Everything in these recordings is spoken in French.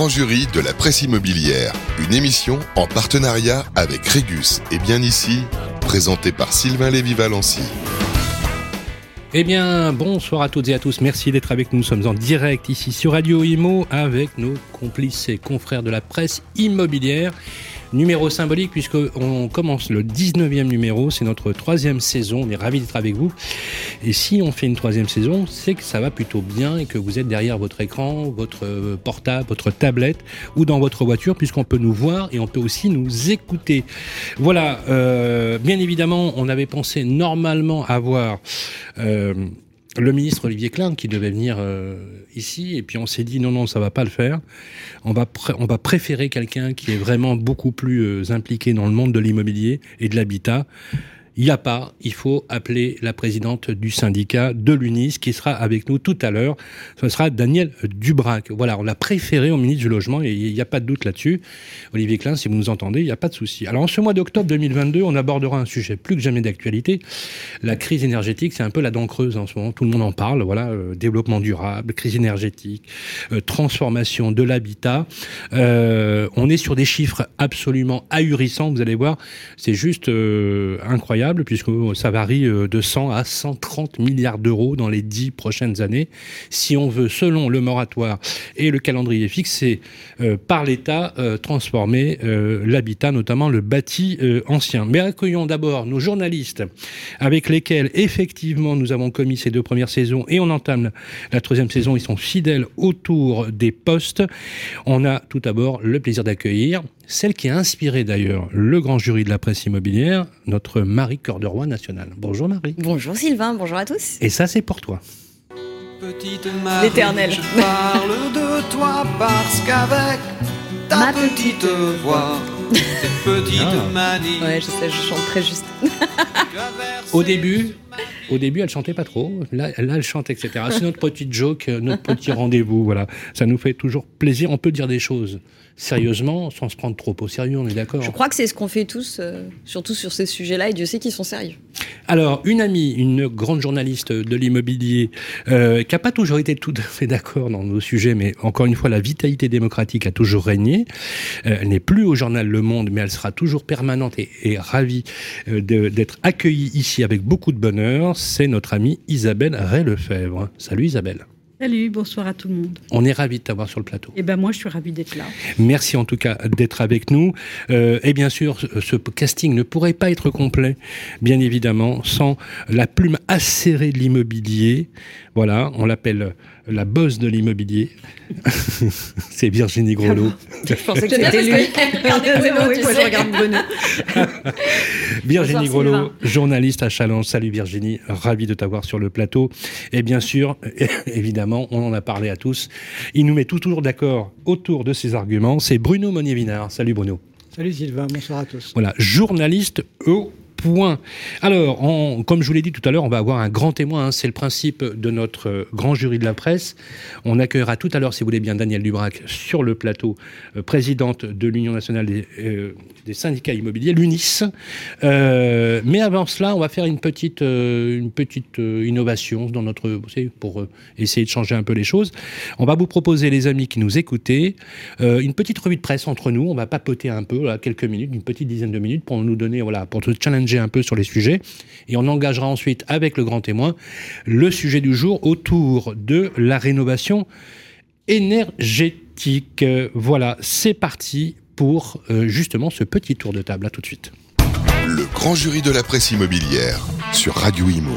grand jury de la presse immobilière, une émission en partenariat avec Régus et bien ici, présentée par Sylvain Lévy-Valency. Eh bien, bonsoir à toutes et à tous. Merci d'être avec nous. Nous sommes en direct ici sur Radio Imo avec nos complices et confrères de la presse immobilière. Numéro symbolique puisqu'on commence le 19e numéro, c'est notre troisième saison, on est ravis d'être avec vous. Et si on fait une troisième saison, c'est que ça va plutôt bien et que vous êtes derrière votre écran, votre portable, votre tablette ou dans votre voiture puisqu'on peut nous voir et on peut aussi nous écouter. Voilà, euh, bien évidemment, on avait pensé normalement avoir... Euh, le ministre Olivier Klein qui devait venir euh, ici et puis on s'est dit non non ça va pas le faire. On va on va préférer quelqu'un qui est vraiment beaucoup plus euh, impliqué dans le monde de l'immobilier et de l'habitat il n'y a pas, il faut appeler la présidente du syndicat de l'UNIS qui sera avec nous tout à l'heure. Ce sera Daniel Dubrac. Voilà, on l'a préféré au ministre du Logement et il n'y a pas de doute là-dessus. Olivier Klein, si vous nous entendez, il n'y a pas de souci. Alors en ce mois d'octobre 2022, on abordera un sujet plus que jamais d'actualité. La crise énergétique, c'est un peu la dent creuse en ce moment. Tout le monde en parle. Voilà, euh, développement durable, crise énergétique, euh, transformation de l'habitat. Euh, on est sur des chiffres absolument ahurissants. Vous allez voir, c'est juste incroyable puisque ça varie euh, de 100 à 130 milliards d'euros dans les dix prochaines années, si on veut, selon le moratoire et le calendrier fixé euh, par l'État, euh, transformer l'habitat, notamment le bâti ancien. Mais accueillons d'abord nos journalistes avec lesquels, effectivement, nous avons commis ces deux premières saisons et on entame la troisième saison. Ils sont fidèles autour des postes. On a tout d'abord le plaisir d'accueillir celle qui a inspiré d'ailleurs le grand jury de la presse immobilière, notre Marie Corderoy nationale. Bonjour Marie. Bonjour Sylvain, bonjour à tous. Et ça c'est pour toi. Petite Marie, L'éternel. Je parle de toi parce qu'avec ta petite voix, petite ah. manie. Ouais, je sais, je chante très juste. Au début, au début, elle chantait pas trop. Là, là elle chante, etc. C'est notre petite joke, notre petit rendez-vous. Voilà, ça nous fait toujours plaisir. On peut dire des choses sérieusement sans se prendre trop au sérieux, on est d'accord Je crois que c'est ce qu'on fait tous, euh, surtout sur ces sujets-là, et Dieu sait qu'ils sont sérieux. Alors, une amie, une grande journaliste de l'immobilier, euh, qui n'a pas toujours été tout à fait d'accord dans nos sujets, mais encore une fois, la vitalité démocratique a toujours régné. Euh, elle n'est plus au journal Le Monde, mais elle sera toujours permanente et, ravie d'être accueillie ici avec beaucoup de bonheur. C'est notre amie Isabelle Ray-Lefebvre. Salut Isabelle. Salut, bonsoir à tout le monde. On est ravis de t'avoir sur le plateau. Eh ben moi, je suis ravi d'être là. Merci en tout cas d'être avec nous. Euh, et bien sûr, ce casting ne pourrait pas être complet, bien évidemment, sans la plume acérée de l'immobilier. Voilà, on l'appelle la bosse de l'immobilier. c'est Virginie Grelot. je pensais que c'était lui. je regarde Bruno. Virginie Grelot, journaliste à Challenge. Salut Virginie, ravi de t'avoir sur le plateau. Et bien sûr, évidemment, on en a parlé à tous. Il nous met toujours d'accord autour de ses arguments. C'est Bruno Monnier-Vinard. Salut Bruno. Salut Sylvain, bonsoir à tous. Voilà, journaliste au point. Alors, comme je vous l'ai dit tout à l'heure, on va avoir un grand témoin. Hein. c'est le principe de notre euh, grand jury de la presse. On accueillera tout à l'heure, si vous voulez bien, Daniel Dubrac sur le plateau, euh, présidente de l'Union nationale des, euh, syndicats immobiliers, l'UNIS. mais avant cela, on va faire une petite, innovation dans notre, pour essayer de changer un peu les choses. On va vous proposer, les amis qui nous écoutez, une petite revue de presse entre nous. On va papoter un peu, quelques minutes, une petite dizaine de minutes, pour nous donner, voilà, pour te challenger un peu sur les sujets. Et on engagera ensuite avec le grand témoin le sujet du jour autour de la rénovation énergétique. Voilà, c'est parti pour euh, justement ce petit tour de table. À tout de suite. Le grand jury de la presse immobilière sur Radio Imo.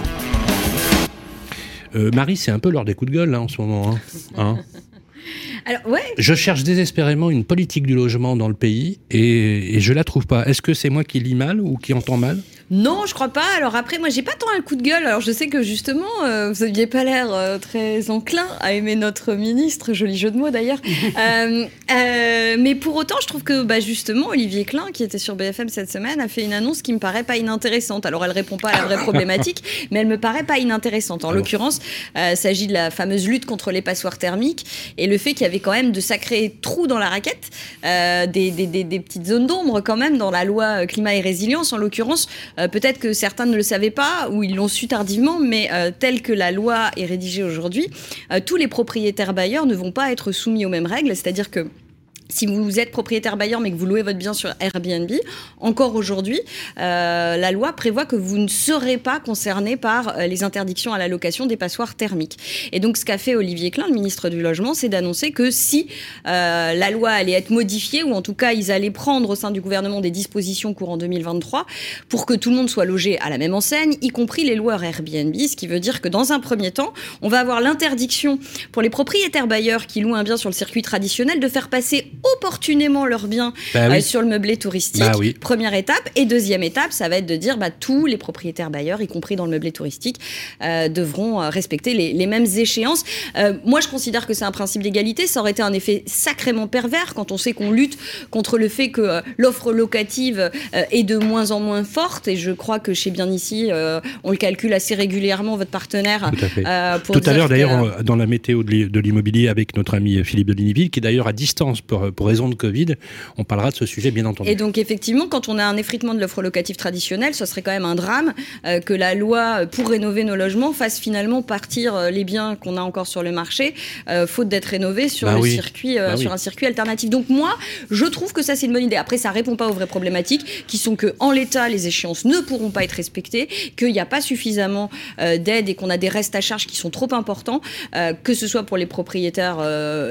Euh, Marie, c'est un peu l'heure des coups de gueule là, en ce moment. Hein, hein Je cherche désespérément une politique du logement dans le pays et, et je la trouve pas. Est-ce que c'est moi qui lis mal ou qui entends mal? Non, je crois pas. Alors après, moi, j'ai pas tant un coup de gueule. Alors je sais que justement, euh, vous aviez pas l'air euh, très enclin à aimer notre ministre, joli jeu de mots d'ailleurs. Euh, mais pour autant, je trouve que bah, justement, Olivier Klein, qui était sur BFM cette semaine, a fait une annonce qui me paraît pas inintéressante. Alors elle répond pas à la vraie problématique, mais elle me paraît pas inintéressante. En l'occurrence, il s'agit de la fameuse lutte contre les passoires thermiques et le fait qu'il y avait quand même de sacrés trous dans la raquette, des, des, des, petites zones d'ombre quand même dans la loi climat et résilience en l'occurrence. Euh, peut-être que certains ne le savaient pas ou ils l'ont su tardivement, mais euh, tel que la loi est rédigée aujourd'hui, euh, tous les propriétaires bailleurs ne vont pas être soumis aux mêmes règles, c'est-à-dire que si vous êtes propriétaire bailleur mais que vous louez votre bien sur Airbnb, encore aujourd'hui, euh, la loi prévoit que vous ne serez pas concerné par euh, les interdictions à la location des passoires thermiques. Et donc, ce qu'a fait Olivier Klein, le ministre du Logement, c'est d'annoncer que si euh, la loi allait être modifiée, ou en tout cas, ils allaient prendre au sein du gouvernement des dispositions courant 2023 pour que tout le monde soit logé à la même enseigne, y compris les loueurs Airbnb, ce qui veut dire que dans un premier temps, on va avoir l'interdiction pour les propriétaires bailleurs qui louent un bien sur le circuit traditionnel de faire passer opportunément leur bien Bah oui. euh, sur le meublé touristique. Bah oui. Première étape. Et deuxième étape, ça va être de dire bah, tous les propriétaires bailleurs, y compris dans le meublé touristique, euh, devront euh, respecter les, les mêmes échéances. Euh, moi, je considère que c'est un principe d'égalité. Ça aurait été un effet sacrément pervers quand on sait qu'on lutte contre le fait que euh, l'offre locative est de moins en moins forte. Et je crois que chez Bien Ici, euh, on le calcule assez régulièrement, votre partenaire. Tout à fait. euh, pour Tout à l'heure, d'ailleurs, dans la météo de l'i- de l'immobilier avec notre ami Philippe de Liniville, qui est d'ailleurs à distance pour, pour raison de Covid, on parlera de ce sujet, bien entendu. Et donc effectivement, quand on a un effritement de l'offre locative traditionnelle, ce serait quand même un drame euh, que la loi pour rénover nos logements fasse finalement partir euh, les biens qu'on a encore sur le marché, euh, faute d'être rénovés sur Bah le oui. circuit, euh, Bah oui. sur un circuit alternatif. Donc moi, je trouve que ça c'est une bonne idée. Après, ça répond pas aux vraies problématiques, qui sont que en l'état, les échéances ne pourront pas être respectées, qu'il n'y a pas suffisamment d'aide et qu'on a des restes à charge qui sont trop importants, que ce soit pour les propriétaires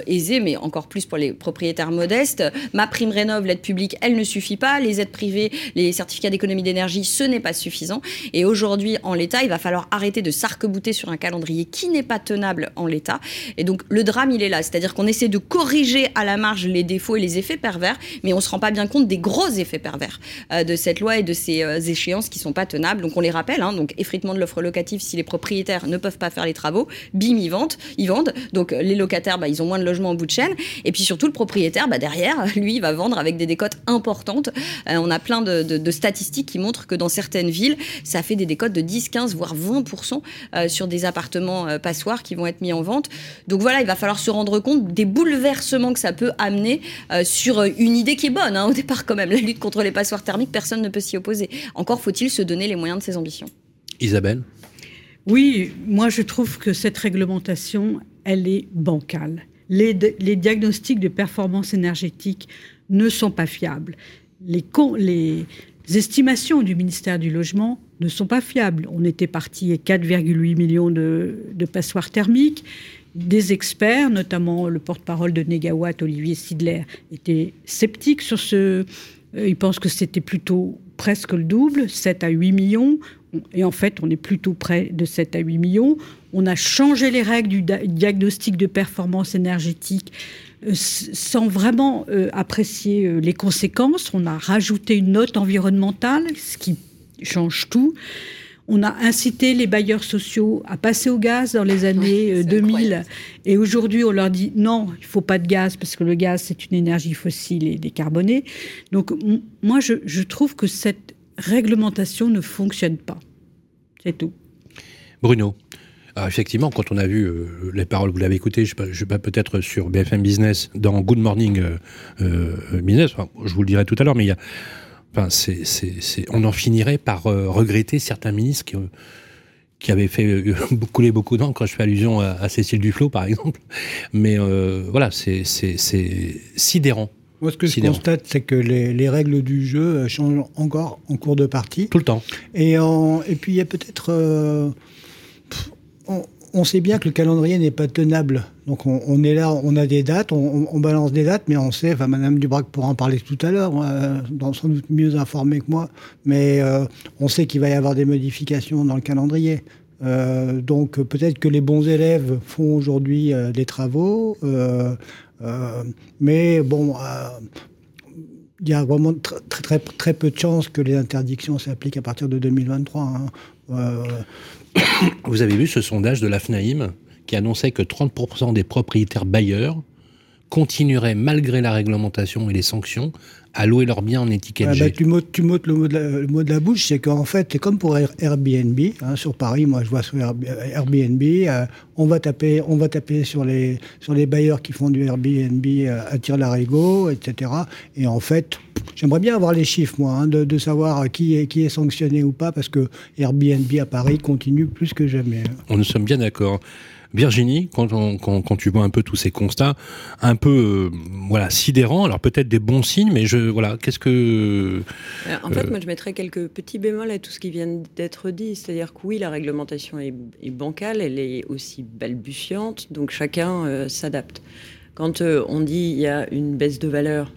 aisés, mais encore plus pour les propriétaires modestes. Ma prime rénov, l'aide publique, elle ne suffit pas. Les aides privées, les certificats d'économie d'énergie, ce n'est pas suffisant. Et aujourd'hui, en l'état, il va falloir arrêter de s'arc-bouter sur un calendrier qui n'est pas tenable en l'état. Et donc, le drame, il est là. C'est-à-dire qu'on essaie de corriger à la marge les défauts et les effets pervers, mais on se rend pas bien compte des gros effets pervers euh, de cette loi et de ces euh, échéances qui sont pas tenables. Donc, on les rappelle. hein, donc, effritement de l'offre locative, si les propriétaires ne peuvent pas faire les travaux, bim, ils vendent. Ils vendent. Donc, les locataires, bah, ils ont moins de logements en bout de chaîne. Et puis surtout, le propriétaire, bah, derrière, lui, il va vendre avec des décotes importantes. Euh, on a plein de, de- de statistiques qui montrent que dans certaines villes, ça fait des décotes de 10, 15, voire 20% euh, sur des appartements euh, passoires qui vont être mis en vente. Donc voilà, il va falloir se rendre compte des bouleversements que ça peut amener euh, sur une idée qui est bonne, hein, au départ quand même. La lutte contre les passoires thermiques, personne ne peut s'y opposer. Encore faut-il se donner les moyens de ses ambitions. Isabelle? Oui, moi je trouve que cette réglementation, elle est bancale. Les, diagnostics de performance énergétique ne sont pas fiables. Les, estimations du ministère du Logement ne sont pas fiables. On était parti à 4,8 millions de, de passoires thermiques. Des experts, notamment le porte-parole de Negawatt, Olivier Sidler, étaient sceptiques sur ce. euh, Ils pensent que c'était plutôt presque le double, 7 à 8 millions. Et en fait, on est plutôt près de 7 à 8 millions. On a changé les règles du diagnostic de performance énergétique euh, sans vraiment euh, apprécier euh, les conséquences. On a rajouté une note environnementale, ce qui change tout. On a incité les bailleurs sociaux à passer au gaz dans les années euh, c'est 2000. incroyable. Et aujourd'hui, on leur dit non, il faut pas de gaz parce que le gaz, c'est une énergie fossile et décarbonée. Donc, moi, je, je trouve que cette réglementation ne fonctionne pas. C'est tout. Bruno alors effectivement, quand on a vu euh, les paroles, vous l'avez écouté, je je sais pas peut-être sur BFM Business, dans Good Morning euh, euh, Business, enfin, je vous le dirai tout à l'heure, mais il y a, enfin, c'est, c'est, c'est, on en finirait par regretter certains ministres qui, qui avaient fait couler beaucoup d'encre. Quand je fais allusion à, à Cécile Duflot, par exemple, mais voilà, c'est, c'est, c'est sidérant Moi, ce que je Sidérant. constate, c'est que les, les règles du jeu changent encore en cours de partie. tout le temps. Et, en- et puis, il y a peut-être. euh, on, sait bien que le calendrier n'est pas tenable. Donc, on, est là, on a des dates, on, balance des dates, mais on sait, enfin, Madame Dubrac pourra en parler tout à l'heure, dans- sans doute mieux informée que moi, mais euh, on sait qu'il va y avoir des modifications dans le calendrier. Euh, donc, peut-être que les bons élèves font aujourd'hui euh, des travaux, mais bon. il y a vraiment tr- très, très, très peu de chances que les interdictions s'appliquent à partir de 2023. hein. Euh, Vous avez vu ce sondage de la FNAIM qui annonçait que 30% des propriétaires bailleurs continueraient, malgré la réglementation et les sanctions, à louer leurs biens en étiquette ah G. tu m'ôtes tu m'ôtes le, mot de la- le mot de la bouche, c'est qu'en fait, c'est comme pour Air- Airbnb. hein, sur Paris, moi, je vois sur Airb- Airbnb, euh, on va taper, on va taper sur les sur les bailleurs qui font du Airbnb euh, à tir larigot, etc. Et en fait, j'aimerais bien avoir les chiffres, moi, hein, de, de savoir qui est qui est sanctionné ou pas, parce que Airbnb à Paris continue plus que jamais. On nous sommes bien d'accord. Virginie, quand, on, quand, quand, tu vois un peu tous ces constats, un peu euh, voilà sidérants, alors peut-être des bons signes, mais je voilà, qu'est-ce que euh, En fait, moi, je mettrais quelques petits bémols à tout ce qui vient d'être dit, c'est-à-dire que oui, la réglementation est, est, bancale, elle est aussi balbutiante, donc chacun s'adapte. Quand on dit il y a une baisse de valeur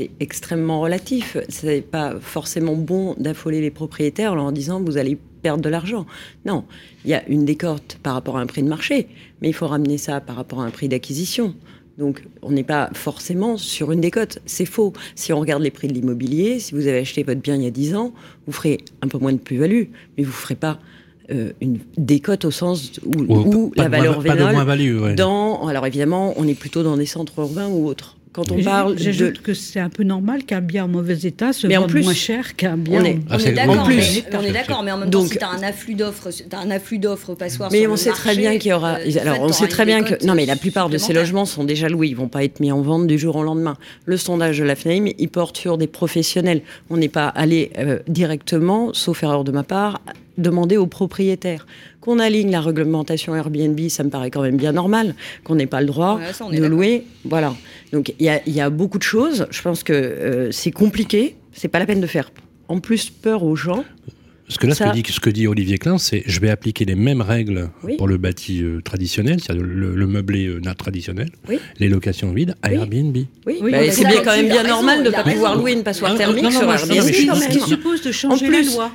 c'est extrêmement relatif. C'est pas forcément bon d'affoler les propriétaires en leur disant vous allez perdre de l'argent. Non, il y a une décote par rapport à un prix de marché, mais il faut ramener ça par rapport à un prix d'acquisition. Donc, on n'est pas forcément sur une décote. C'est faux. Si on regarde les prix de l'immobilier, si vous avez acheté votre bien il y a 10 ans, vous ferez un peu moins de plus-value, mais vous ne ferez pas euh, une décote au sens où, la valeur vénale dans alors évidemment on est plutôt dans des centres urbains ou autres quand on parle. J'ajoute que c'est un peu normal qu'un bien en mauvais état se vende moins cher qu'un bien. On est, ah, d'accord, mais, on est d'accord, mais en même temps, si tu as un afflux d'offres, as un afflux d'offres passoires. Mais on sait très bien qu'il y aura. Euh, alors, on sait très bien que non, mais la plupart de ces logements sont déjà loués. Ils vont pas être mis en vente du jour au lendemain. Le sondage de la FNAIM, il porte sur des professionnels. On n'est pas allé euh, directement, sauf erreur de ma part, demander aux propriétaires. Qu'on aligne la réglementation Airbnb, ça me paraît quand même bien normal, qu'on n'ait pas le droit de louer. Voilà. Donc il y, a, beaucoup de choses. Je pense que euh, c'est compliqué. C'est pas la peine de faire en plus peur aux gens. Parce que là, ce, que dit, ce, que dit, Olivier Klein, c'est je vais appliquer les mêmes règles pour le bâti euh, traditionnel, c'est-à-dire le, meublé euh, traditionnel, les locations vides à Airbnb. Oui, bah, c'est bien quand même bien normal de ne pas pouvoir louer une passoire thermique sur Airbnb. Ce qui suppose de changer la loi.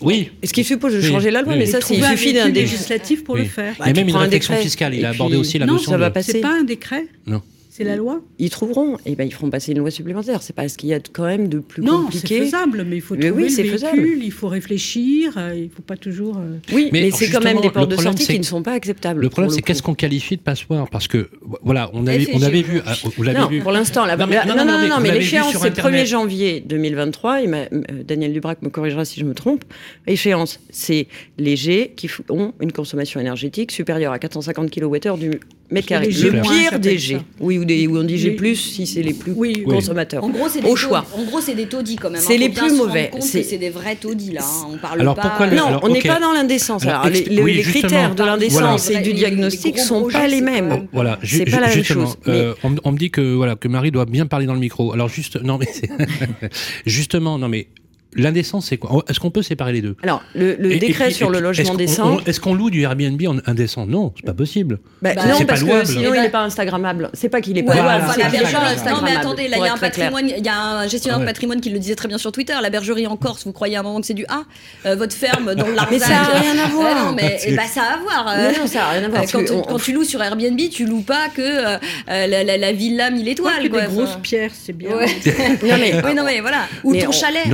Oui. Ce qui suppose de changer la loi, mais ça, il suffit d'un législatif pour le faire. Il y a même une réflexion fiscale. Il a abordé aussi la notion. Non, ça va passer. C'est pas un décret. Non. C'est la loi Ils trouveront, et eh ben ils feront passer une loi supplémentaire. C'est pas ce qu'il y a quand même de plus compliqué. Non, c'est faisable, mais il faut trouver oui, le véhicule, il faut réfléchir, euh, il ne faut pas toujours. Euh, oui, mais, c'est quand même des portes de sortie qui ne sont pas acceptables. Le problème, c'est qu'est-ce qu'on qualifie de passoire Parce que voilà, on avait, on avait vu, vous non, vu. Pour l'instant, non, non, non, non, mais l'échéance c'est le 1er janvier 2023. Et euh, Daniel Dubrac me corrigera si je me trompe. L'échéance, c'est les G qui ont une consommation énergétique supérieure à 450 kWh du mètre carré. Le pire des G. Oui, ou on dit G si c'est les plus consommateurs. En gros, c'est au choix. En gros, c'est des taudis quand même. C'est les plus mauvais. C'est des vrais taudis là. Hein. On parle alors, pas. Pourquoi non, on n'est pas dans l'indécence. les, critères de l'indécence et du diagnostic sont pas les mêmes. Voilà, c'est pas la même chose. Euh, on, me dit que voilà que Marie doit bien parler dans le micro. Alors juste non mais justement non mais L'indécence, c'est quoi Est-ce qu'on peut séparer les deux Alors, le, décret sur le logement décent. Est-ce qu'on loue du Airbnb en indécent Non, c'est pas possible. Bah, non, parce que sinon il n'est pas Instagrammable. C'est pas qu'il est pas louable. non, mais attendez, là il y a un patrimoine, il y a un gestionnaire de patrimoine qui le disait très bien sur Twitter. La bergerie en Corse, vous croyez à un moment que c'est du A euh, Votre ferme dans l'Arzac. Mais ça n'a rien à voir. Non, mais bah, ça a à voir. Euh. Non, ça n'a rien à voir. Quand tu loues sur Airbnb, tu loues pas que euh, la villa 1000 étoiles. Des grosses pierres, c'est bien. Non mais voilà. Ou ton chalet.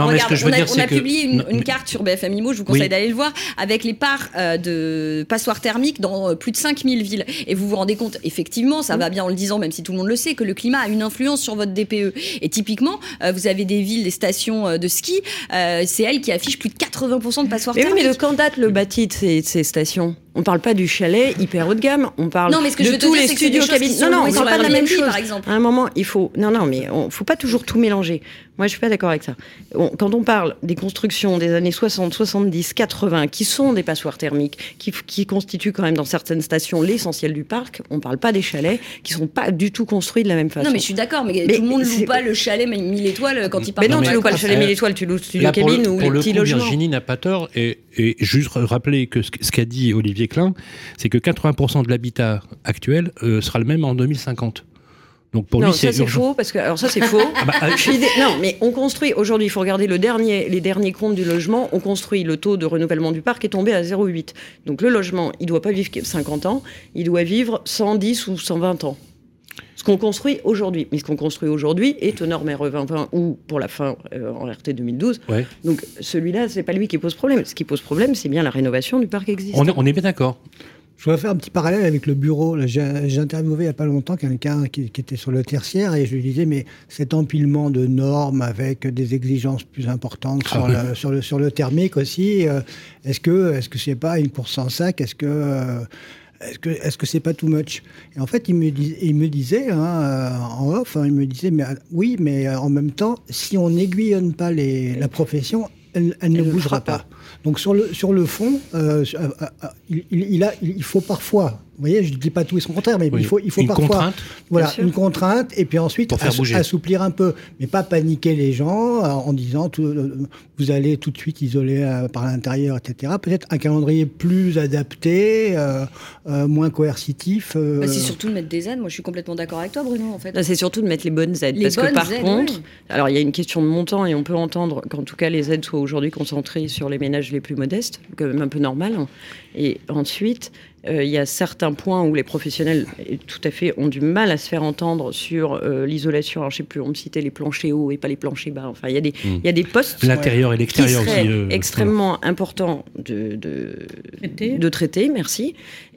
On a publié une, carte sur BFM Imo, je vous conseille d'aller le voir, avec les parts euh, de passoires thermiques dans euh, plus de 5000 villes. Et vous vous rendez compte, effectivement, ça va bien en le disant, même si tout le monde le sait, que le climat a une influence sur votre DPE. Et typiquement, euh, vous avez des villes, des stations de ski, c'est elles qui affichent plus de 80% de passoires mais thermiques. Oui, mais de quand date le bâti de ces stations on parle pas du chalet hyper haut de gamme, on parle non, mais ce que de je tous les studios cabines. Non, non, on parle pas de la même chose. Par exemple. À un moment, il faut. Non, non, mais on faut pas toujours tout mélanger. Moi, je suis pas d'accord avec ça. quand on parle des constructions des années 60, 70, 80, qui sont des passoires thermiques, qui, qui constituent quand même dans certaines stations l'essentiel du parc, on parle pas des chalets qui sont pas du tout construits de la même façon. Non, mais je suis d'accord, mais, tout le monde loue pas le chalet 1000 étoiles quand il parle. Mais non, tu loues pas le chalet 1000 étoiles, tu loues le studio cabine ou les petits logements. Virginie n'a pas tort et, et juste rappeler que ce qu'a dit Olivier Klein, c'est que 80% de l'habitat actuel euh, sera le même en 2050. Donc pour non, ça c'est faux parce que alors ça c'est faux. Ah bah, non, mais on construit aujourd'hui. Il faut regarder le dernier, les derniers comptes du logement. On construit le taux de renouvellement du parc est tombé à 0,8. Donc le logement, il doit pas vivre 50 ans, il doit vivre 110 ou 120 ans ce qu'on construit aujourd'hui. Mais ce qu'on construit aujourd'hui est aux normes RE 2020 ou pour la fin euh, en RT 2012. Donc celui-là, c'est pas lui qui pose problème. Ce qui pose problème, c'est bien la rénovation du parc existant. On est, bien d'accord. Je voudrais faire un petit parallèle avec le bureau. J'ai interviewé il n'y a pas longtemps quelqu'un qui, était sur le tertiaire et je lui disais, mais cet empilement de normes avec des exigences plus importantes sur, ah le, sur, le, thermique aussi, euh, est-ce que est-ce que c'est pas une course sans sac? Est-ce que euh, est-ce que est-ce que c'est pas too much? Et en fait, il me, il me disait hein, euh, en off, hein, il me disait mais oui, mais euh, en même temps, si on n'aiguillonne pas les, la profession, elle, ne bougera pas. Donc sur le sur le fond, euh, il, il, a, il faut parfois vous voyez, je ne dis pas tout et son contraire, mais Oui. il faut, il faut Une parfois contrainte voilà, une contrainte, et puis ensuite assou- bouger. assouplir un peu, mais pas paniquer les gens euh, en disant tout, euh, vous allez tout de suite isoler euh, par l'intérieur, etc. Peut-être un calendrier plus adapté, euh, euh, moins coercitif. euh, Bah, c'est surtout de mettre des aides. Moi, je suis complètement d'accord avec toi, Bruno, en fait. Là, c'est surtout de mettre les bonnes aides. Les parce bonnes que par aides, contre, oui. alors il y a une question de montant et on peut entendre qu'en tout cas les aides soient aujourd'hui concentrées sur les ménages les plus modestes, quand même un peu normal. Et ensuite, il y a certains points où les professionnels, tout à fait, ont du mal à se faire entendre sur euh, l'isolation. Alors je sais plus, on me citait les planchers hauts et pas les planchers bas. Enfin, il y a des, Mm. il y a des postes L'intérieur et l'extérieur aussi. euh, extrêmement important de, de, Traiter. de traiter, merci,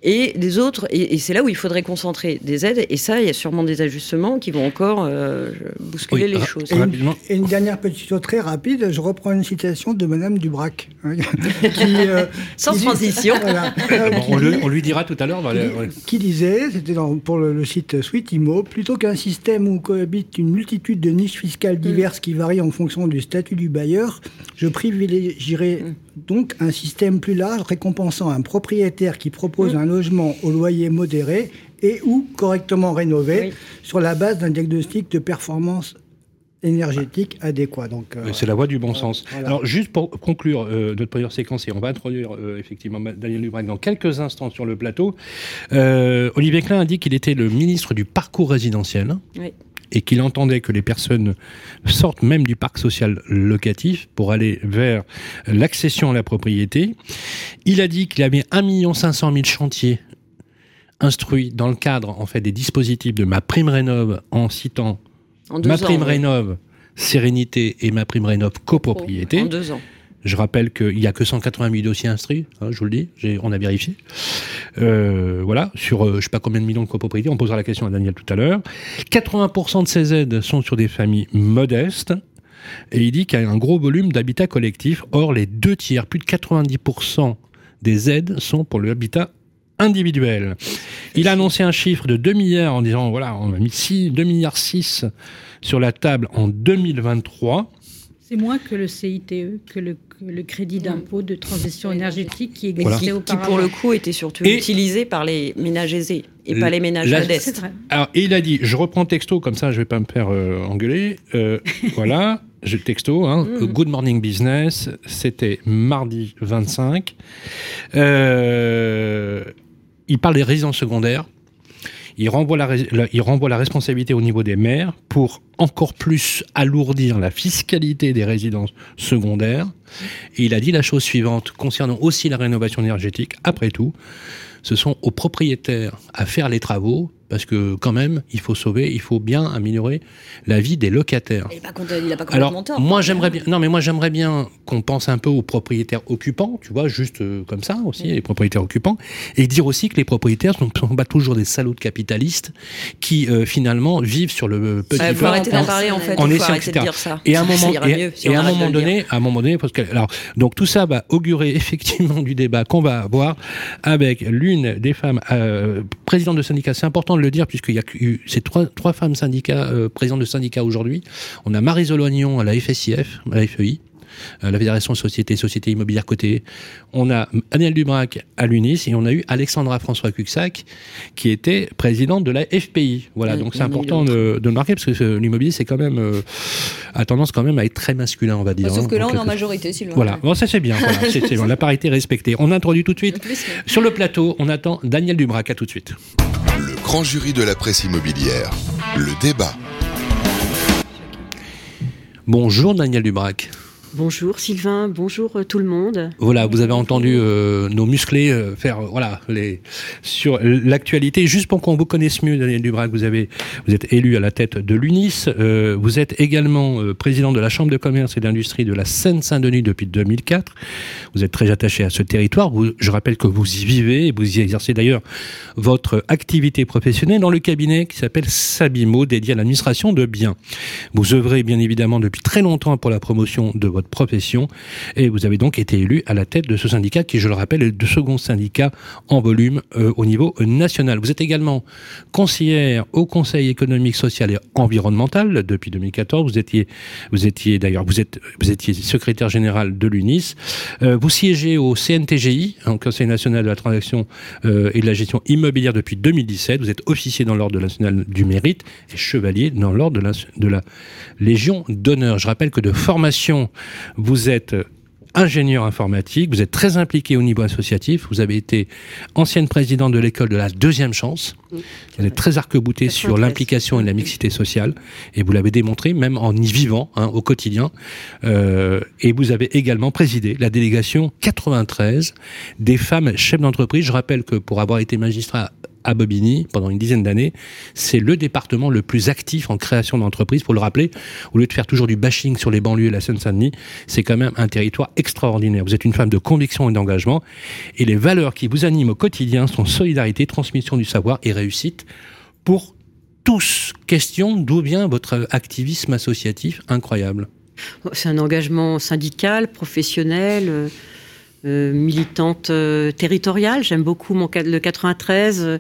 et des autres, et, et c'est là où il faudrait concentrer des aides, et ça, il y a sûrement des ajustements qui vont encore euh, bousculer Oui, les ra- choses. Et une, Rapidement. et une dernière petite chose très rapide, je reprends une citation de Madame Dubrac. qui, euh, Sans qui dit- transition. Voilà. Euh, Bon, qui on, lui, dit- on lui dira tout à l'heure. voilà, ouais. qui disait, c'était pour le, le site Sweet Imo, plutôt qu'un système où cohabitent une multitude de niches fiscales diverses qui varient en fonction du statut du bailleur, je privilégierais donc un système plus large récompensant un propriétaire qui propose un logement au loyer modéré et ou correctement rénové Oui. sur la base d'un diagnostic de performance énergétique adéquat. Donc, euh, C'est la voie du bon sens. voilà. Alors, juste pour conclure euh, notre première séquence, et on va introduire euh, effectivement Daniel Lubrac dans quelques instants sur le plateau, euh, Olivier Klein a dit qu'il était le ministre du parcours résidentiel Oui. Et qu'il entendait que les personnes sortent même du parc social locatif pour aller vers l'accession à la propriété. Il a dit qu'il avait 1 500 000 chantiers instruits dans le cadre en fait des dispositifs de ma prime rénov en citant En ma prime oui. rénov sérénité et ma prime rénov copropriété. En deux ans. Je rappelle qu'il n'y a que 188 dossiers instruits, hein, je vous le dis, on a vérifié. Euh, voilà, sur euh, je ne sais pas combien de millions de copropriétés, on posera la question à Daniel tout à l'heure. 80% de ces aides sont sur des familles modestes. Et il dit qu'il y a un gros volume d'habitat collectif. Or, les deux tiers, plus de 90% des aides sont pour l'habitat individuel. Il a annoncé un chiffre de 2 milliards en disant, voilà, on a mis 6, 2 milliards 6 sur la table en 2023. C'est moins que le CITE, que le, que le crédit d'impôt de transition énergétique qui existait qui, qui, auparavant. pour le coup, était surtout Et- utilisé par les ménages aisés et pas les ménages modestes. vrai. Alors, et il a dit, je reprends texto, comme ça je vais pas me faire euh, engueuler. Euh, voilà, je texto, hein, Mm. Good Morning Business, c'était mardi 25. Euh, il parle des résidences secondaires. Il renvoie, la, responsabilité au niveau des maires pour encore plus alourdir la fiscalité des résidences secondaires. Et il a dit la chose suivante concernant aussi la rénovation énergétique. Après tout, ce sont aux propriétaires à faire les travaux parce que quand même, il faut sauver, il faut bien améliorer la vie des locataires. Il n'a pas, pas Alors, complètement tort. moi, j'aimerais bien. Non, mais moi, j'aimerais bien qu'on pense un peu aux propriétaires occupants, tu vois, juste euh, comme ça aussi, les propriétaires occupants, et dire aussi que les propriétaires ne sont pas toujours des salauds de capitalistes qui euh, finalement vivent sur le petit Il faut arrêter en- d'en parler en fait. en essayant, de dire ça. et à un moment, ira et, mieux si et on à un arrête moment de le dire. donné, à un moment donné, parce que alors, donc tout ça va augurer effectivement du débat qu'on va avoir avec l'une des femmes euh, présidentes de syndicats. C'est important de le dire puisqu'il y a eu ces trois, femmes syndicats euh, présidentes de syndicats aujourd'hui. On a Marie-Zolo Agnon à la FSIF, à la FEI. Euh, La Fédération Société, Société Immobilière Côté. On a Daniel Dubrac à l'UNIS et on a eu Alexandra François Cuxac qui était présidente de la FPI. Voilà, Oui, donc c'est important de, de le marquer parce que euh, l'immobilier c'est quand même euh, a tendance quand même à être très masculin, on va dire. Bah, sauf hein, que là, on est en quelque- majorité, Sylvain. Voilà, bon, ça c'est bien, voilà, bon, la parité est respectée. On introduit tout de suite En plus, mais- sur le plateau, on attend Daniel Dubrac, à tout de suite. Le grand jury de la presse immobilière. Le débat. Bonjour Daniel Dubrac. Bonjour Sylvain, bonjour euh, tout le monde. Voilà, vous avez entendu euh, nos musclés euh, faire euh, voilà les sur l'actualité. Juste pour qu'on vous connaisse mieux, Daniel Dubrac, vous avez vous êtes élu à la tête de l'UNIS. vous êtes également président de la Chambre de commerce et d'industrie de la Seine-Saint-Denis depuis 2004. Vous êtes très attaché à ce territoire. Vous- je rappelle que vous y vivez et vous y exercez d'ailleurs votre activité professionnelle dans le cabinet qui s'appelle Sabimo, dédié à l'administration de biens. Vous œuvrez bien évidemment depuis très longtemps pour la promotion de votre profession. Et vous avez donc été élu à la tête de ce syndicat qui, je le rappelle, est le second syndicat en volume euh, au niveau national. Vous êtes également conseillère au Conseil économique, social et environnemental depuis 2014. Vous étiez, vous étiez d'ailleurs, vous vous étiez secrétaire général de l'UNIS. Euh, vous siégez au CNTGI, au Conseil national de la transaction euh, et de la gestion immobilière depuis 2017. Vous êtes officier dans l'ordre national du mérite et chevalier dans l'ordre de la Légion d'honneur. Je rappelle que de formation, vous êtes ingénieur informatique, vous êtes très impliqué au niveau associatif, vous avez été ancienne présidente de l'école de la deuxième chance, vous êtes très arc-bouté sur l'implication et la mixité sociale, et vous l'avez démontré même en y vivant hein, au quotidien, euh, et vous avez également présidé la délégation 93 des femmes chefs d'entreprise. Je rappelle que pour avoir été magistrat à Bobigny pendant une dizaine d'années. C'est le département le plus actif en création d'entreprises. Pour le rappeler, au lieu de faire toujours du bashing sur les banlieues et la Seine-Saint-Denis, c'est quand même un territoire extraordinaire. Vous êtes une femme de conviction et d'engagement. Et les valeurs qui vous animent au quotidien sont solidarité, transmission du savoir et réussite pour tous. Question d'où vient votre activisme associatif? Incroyable C'est un engagement syndical, professionnel. Euh, militante euh, territoriale. J'aime beaucoup mon, le 93, euh,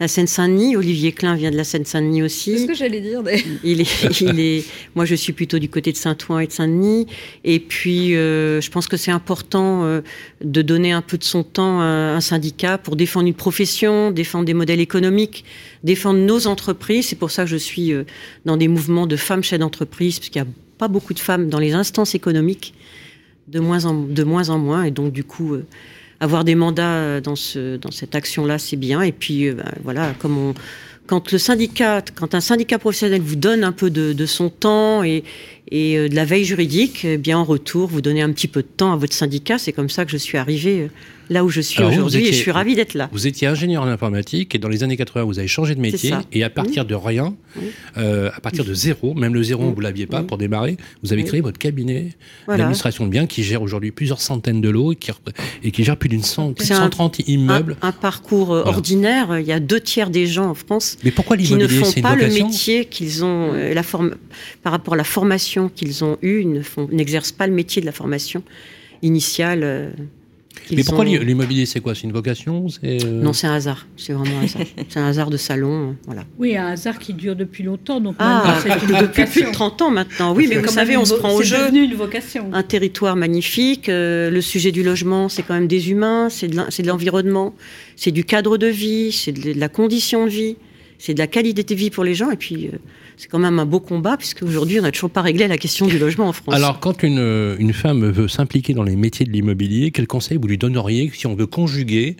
la Seine-Saint-Denis. Olivier Klein vient de la Seine-Saint-Denis aussi. C'est ce que j'allais dire. Il est, il est, moi, je suis plutôt du côté de Saint-Ouen et de Saint-Denis. Et puis, je pense que c'est important de donner un peu de son temps à un syndicat pour défendre une profession, défendre des modèles économiques, défendre nos entreprises. C'est pour ça que je suis dans des mouvements de femmes chefs d'entreprise, parce qu'il n'y a pas beaucoup de femmes dans les instances économiques de moins en, de moins, en moins. Et donc, du coup, euh, avoir des mandats dans, ce, dans cette action-là, c'est bien. Et puis, euh, ben, voilà, comme on, quand le syndicat, quand un syndicat professionnel vous donne un peu de, de son temps et, et euh, de la veille juridique, eh bien en retour, vous donnez un petit peu de temps à votre syndicat. C'est comme ça que je suis arrivée là où je suis aujourd'hui et je suis ravie d'être là. Vous étiez ingénieur en informatique et dans les années 80, vous avez changé de métier et à partir de rien, euh, à partir de zéro, même le zéro, vous l'aviez pas pour démarrer, vous avez créé votre cabinet d'administration de biens qui gère aujourd'hui plusieurs centaines de lots et qui, et qui gère plus d'une 130 immeubles. Un, parcours euh, ordinaire. Il y a deux tiers des gens en France Mais pourquoi qui ne font pas le métier qu'ils ont, euh, la forme, par rapport à la formation qu'ils ont eue, n'exercent pas le métier de la formation initiale. Mais pourquoi l'immobilier, c'est quoi? C'est une vocation? Euh, Non, c'est un hasard. C'est vraiment un hasard. c'est un hasard de salon. Euh, voilà. Oui, un hasard qui dure depuis longtemps. Donc ah, depuis plus de 30 ans maintenant. Oui, mais vous savez, on se prend au jeu. C'est devenu une vocation. Un territoire magnifique. Euh, le sujet du logement, c'est quand même des humains, c'est de l'environnement, c'est du cadre de vie, c'est de la condition de vie, c'est de la qualité de vie pour les gens. Et puis c'est quand même un beau combat, puisque aujourd'hui, on n'a toujours pas réglé la question du logement en France. Alors, quand une, une femme veut s'impliquer dans les métiers de l'immobilier, quel conseil vous lui donneriez si on veut conjuguer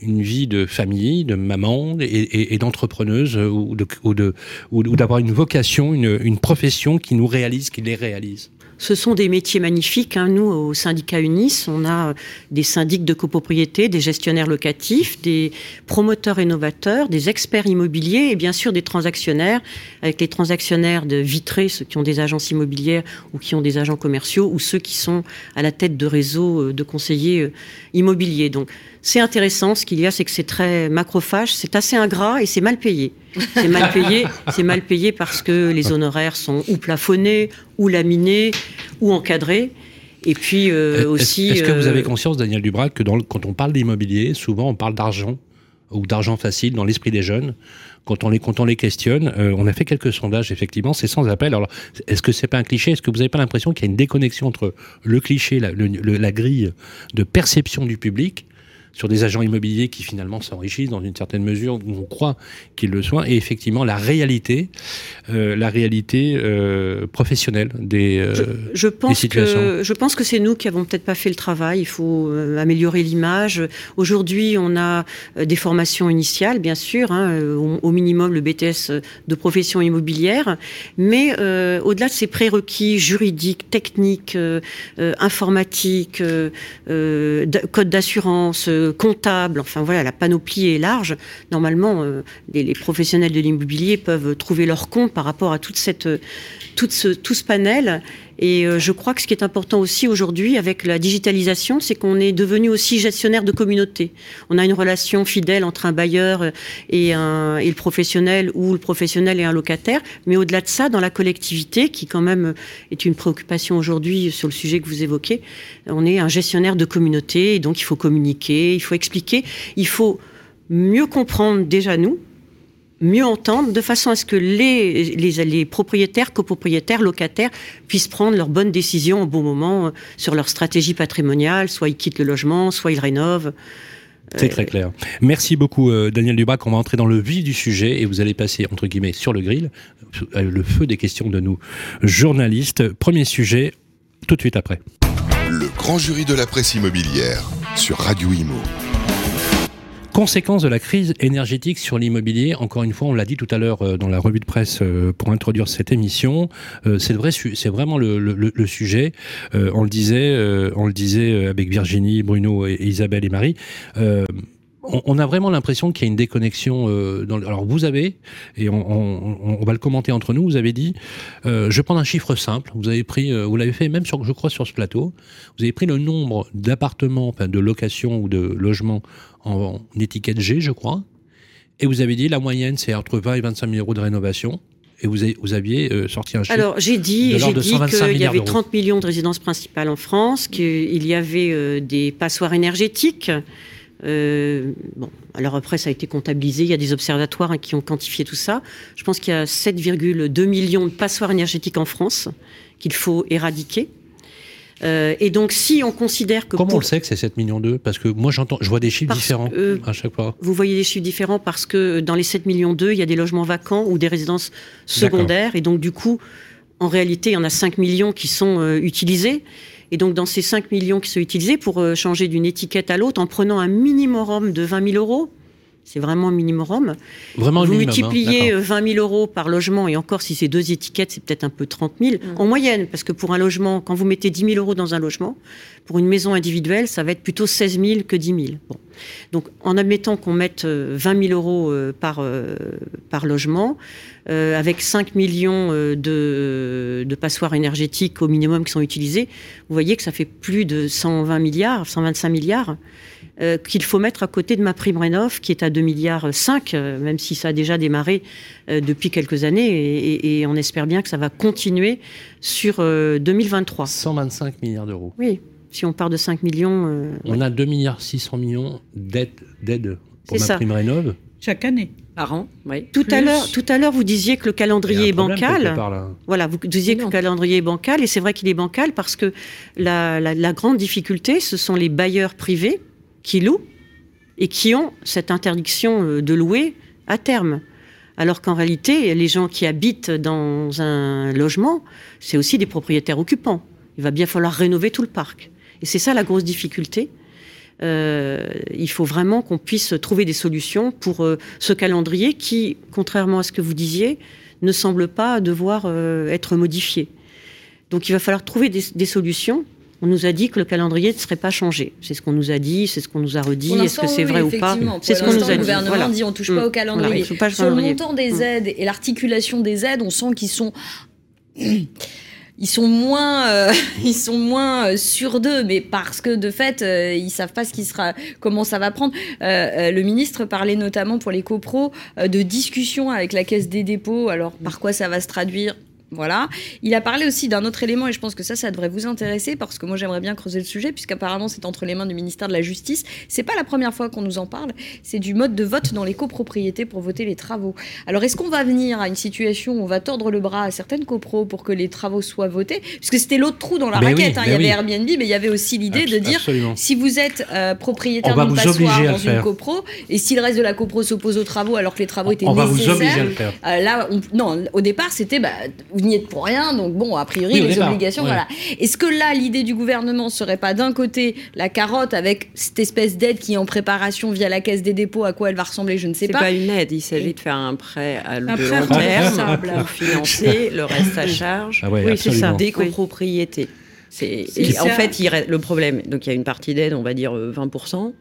une vie de famille, de maman et, d'entrepreneuse ou d'avoir de, ou de, une vocation, une, une profession qui nous réalise, qui les réalise? Ce sont des métiers magnifiques. Hein. Nous, au syndicat UNIS, on a des syndics de copropriété, des gestionnaires locatifs, des promoteurs innovateurs, des experts immobiliers et bien sûr des transactionnaires, avec les transactionnaires de vitrés, ceux qui ont des agences immobilières ou qui ont des agents commerciaux, ou ceux qui sont à la tête de réseaux euh, de conseillers euh, immobiliers. Donc, c'est intéressant. Ce qu'il y a, c'est que c'est très macrophage, c'est assez ingrat et c'est mal payé. C'est mal payé, c'est mal payé parce que les honoraires sont ou plafonnés, ou laminés, ou encadrés. Et puis euh, aussi. Est-ce que vous avez euh, conscience, Daniel Dubrac, que quand on parle d'immobilier, souvent on parle d'argent ou d'argent facile dans l'esprit des jeunes quand on les, quand on les questionne, euh, on a fait quelques sondages, effectivement, c'est sans appel. Alors, est-ce que c'est pas un cliché? Est-ce que vous n'avez pas l'impression qu'il y a une déconnexion entre le cliché, la, la grille de perception du public sur des agents immobiliers qui finalement s'enrichissent dans une certaine mesure, où on croit qu'ils le soient, et effectivement la réalité, euh, la réalité euh, professionnelle des, euh, je, pense Que, je pense que c'est nous qui avons peut-être pas fait le travail. Il faut améliorer l'image. Aujourd'hui, on a des formations initiales, bien sûr, hein, au, minimum le BTS de profession immobilière, mais au-delà de ces prérequis juridiques, techniques, informatiques, code d'assurance comptable, enfin voilà, la panoplie est large. Normalement, euh, les, professionnels de l'immobilier peuvent trouver leur compte par rapport à toute cette, tout ce, tout ce panel. Et euh, je crois que ce qui est important aussi aujourd'hui avec la digitalisation, c'est qu'on est devenu aussi gestionnaire de communauté. On a une relation fidèle entre un bailleur et, un, et le professionnel ou le professionnel et un locataire. Mais au-delà de ça, dans la collectivité, qui quand même est une préoccupation aujourd'hui sur le sujet que vous évoquez, on est un gestionnaire de communauté et donc il faut communiquer, il faut expliquer, il faut mieux comprendre déjà nous, mieux entendre, de façon à ce que les, les, les, propriétaires, copropriétaires, locataires puissent prendre leurs bonnes décisions au bon moment euh, sur leur stratégie patrimoniale, soit ils quittent le logement, soit ils rénovent. C'est très clair. Merci beaucoup euh, Daniel Dubrac. On va entrer dans le vif du sujet et vous allez passer entre guillemets sur le grill, euh, le feu des questions de nous journalistes. Premier sujet, tout de suite après. Le grand jury de la presse immobilière sur Radio Imo. Conséquence de la crise énergétique sur l'immobilier, encore une fois, on l'a dit tout à l'heure euh, dans la revue de presse euh, pour introduire cette émission, euh, c'est vrai, vraiment le, le, le sujet. on le disait, on le disait avec Virginie, Bruno et, Isabelle et Marie on, a vraiment l'impression qu'il y a une déconnexion. Dans Alors vous avez, et on, va le commenter entre nous, vous avez dit, euh, je prends un chiffre simple, vous avez pris, vous l'avez fait même sur, je crois sur ce plateau, vous avez pris le nombre d'appartements, enfin de locations ou de logements en, étiquette G, je crois, et vous avez dit la moyenne c'est entre 20 et 25 000 euros de rénovation. Et vous, avez, vous aviez sorti un chiffre. Alors j'ai dit, dit qu'il y avait 30 millions de résidences principales en France, qu'il y avait des passoires énergétiques. Euh, bon, alors après, ça a été comptabilisé. Il y a des observatoires hein, qui ont quantifié tout ça. Je pense qu'il y a 7,2 millions de passoires énergétiques en France qu'il faut éradiquer. Euh, et donc, si on considère que comment on le sait que c'est 7 millions d'eux Parce que moi, j'entends, je vois des chiffres différents à chaque fois. Vous voyez des chiffres différents parce que dans les 7 millions d'eux, il y a des logements vacants ou des résidences secondaires, et donc du coup, en réalité, il y en a 5 millions qui sont euh, utilisés. Et donc, dans ces 5 millions qui sont utilisés pour euh, changer d'une étiquette à l'autre, en prenant un minimum de 20 000 euros, c'est vraiment un minimum. Vraiment Vous minimum, multipliez 20 hein, 000 euros par logement, et encore si c'est deux étiquettes, c'est peut-être un peu 30 000 mmh. en moyenne, parce que pour un logement, quand vous mettez 10 000 euros dans un logement, pour une maison individuelle, ça va être plutôt 16 000 que 10 000. Bon. Donc, en admettant qu'on mette 20 euh, 000 euros euh, par, par logement, euh, avec 5 millions euh, de, de, passoires énergétiques au minimum qui sont utilisées, vous voyez que ça fait plus de 120 milliards, 125 milliards. Euh, qu'il faut mettre à côté de ma prime rénov qui est à 2 milliards 5, euh, même si ça a déjà démarré euh, depuis quelques années et, et, et, on espère bien que ça va continuer sur 2023. 125 milliards d'euros. Oui, si on part de 5 millions. on a 2 milliards 600 millions d'aides pour ma prime rénov. Chaque année. Par an, oui. Tout à l'heure, tout à l'heure, vous disiez que le calendrier est bancal. Voilà, vous disiez que le calendrier est bancal, et c'est vrai qu'il est bancal parce que la, la, la, grande difficulté, ce sont les bailleurs privés qui louent et qui ont cette interdiction euh, de louer à terme. Alors qu'en réalité, les gens qui habitent dans un logement, c'est aussi des propriétaires occupants. Il va bien falloir rénover tout le parc. Et c'est ça la grosse difficulté. Euh, il faut vraiment qu'on puisse trouver des solutions pour euh, ce calendrier qui, contrairement à ce que vous disiez, ne semble pas devoir être modifié. Donc il va falloir trouver des, solutions. On nous a dit que le calendrier ne serait pas changé. C'est ce qu'on nous a dit, c'est ce qu'on nous a redit. Est-ce que c'est oui, vrai ou pas C'est ce qu'on nous a dit. Le gouvernement voilà. dit on touche pas au calendrier. Voilà, Sur le montant des mmh. aides et l'articulation des aides, on sent qu'ils sont ils sont moins, euh, ils sont moins euh, sûrs d'eux, mais parce que de fait, euh, ils savent pas ce qui sera, comment ça va prendre. Euh, le ministre parlait notamment pour les copros de discussions avec la Caisse des dépôts. Alors, par quoi ça va se traduire? Voilà. Il a parlé aussi d'un autre élément, et je pense que ça, ça devrait vous intéresser, parce que moi, j'aimerais bien creuser le sujet, puisqu'apparemment, c'est entre les mains du ministère de la Justice. C'est pas la première fois qu'on nous en parle. C'est du mode de vote dans les copropriétés pour voter les travaux. Alors, est-ce qu'on va venir à une situation où on va tordre le bras à certaines copros pour que les travaux soient votés? Puisque c'était l'autre trou dans la mais raquette. Oui, hein. Il y avait. Airbnb, mais il y avait aussi l'idée de dire Absolument. si vous êtes euh, propriétaire d'une passoire dans une copro, et si le reste de la copro s'oppose aux travaux alors que les travaux étaient on nécessaires, va vous obliger à le faire. Euh, là, on, non, au départ, c'était bah, vous n'y êtes pour rien, donc bon, a priori, Oui, les départ, obligations, ouais. voilà. Est-ce que là, l'idée du gouvernement serait pas d'un côté la carotte avec cette espèce d'aide qui est en préparation via la caisse des dépôts, à quoi elle va ressembler, je ne sais C'est pas. pas une aide, il s'agit de faire un prêt à de Un prêt long terme pour financer le reste à charge Ah ouais, Oui, c'est ça. des Oui. copropriétés. C'est, et en fait, il reste, le problème, donc il y a une partie d'aide, on va dire euh, 20%,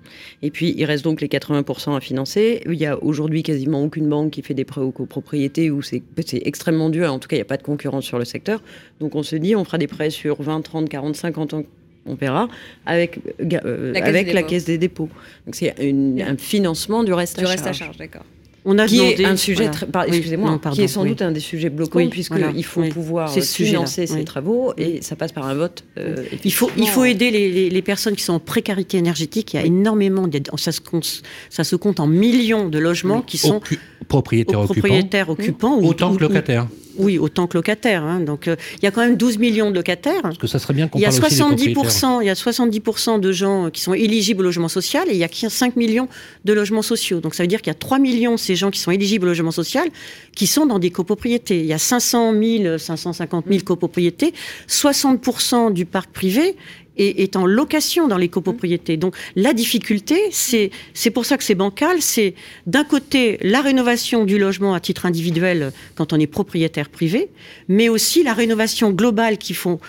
et puis il reste donc les 80% à financer. Il y a aujourd'hui quasiment aucune banque qui fait des prêts aux copropriétés où c'est, c'est extrêmement dur, en tout cas il n'y a pas de concurrence sur le secteur. Donc on se dit, on fera des prêts sur 20, 30, 40, 50 ans, on verra, avec, euh, La Caisse avec des la dépôts. Caisse des dépôts. Donc c'est une- un financement du reste Du à reste à charge charge, d'accord. On a qui demandé, est un sujet voilà. très, par- Oui, excusez-moi, non, qui est sans oui. doute un des sujets bloquants Oui, puisqu'il voilà, faut oui. pouvoir C'est euh, ce sujet-là, financer ces oui. travaux et ça passe par un vote. euh, Il faut, il faut aider les, les- les personnes qui sont en précarité énergétique. Il y a énormément, ça se, compte, ça se compte en millions de logements qui sont propriétaires occupants, propriétaires occupants. ou- autant ou- que locataires. Oui, autant que locataires. hein. Donc, euh, il y a quand même 12 millions de locataires. Parce que ça serait bien qu'on Il y a parle aussi des propriétaires. 70%, il y a 70% de gens qui sont éligibles au logement social et il y a 5 millions de logements sociaux. Donc ça veut dire qu'il y a 3 millions de ces gens qui sont éligibles au logement social qui sont dans des copropriétés. Il y a 500 000, 550 000 copropriétés. 60% du parc privé est, est en location dans les copropriétés. Donc la difficulté, c'est c'est pour ça que c'est bancal, c'est d'un côté la rénovation du logement à titre individuel quand on est propriétaire privé, mais aussi la rénovation globale qu'il faut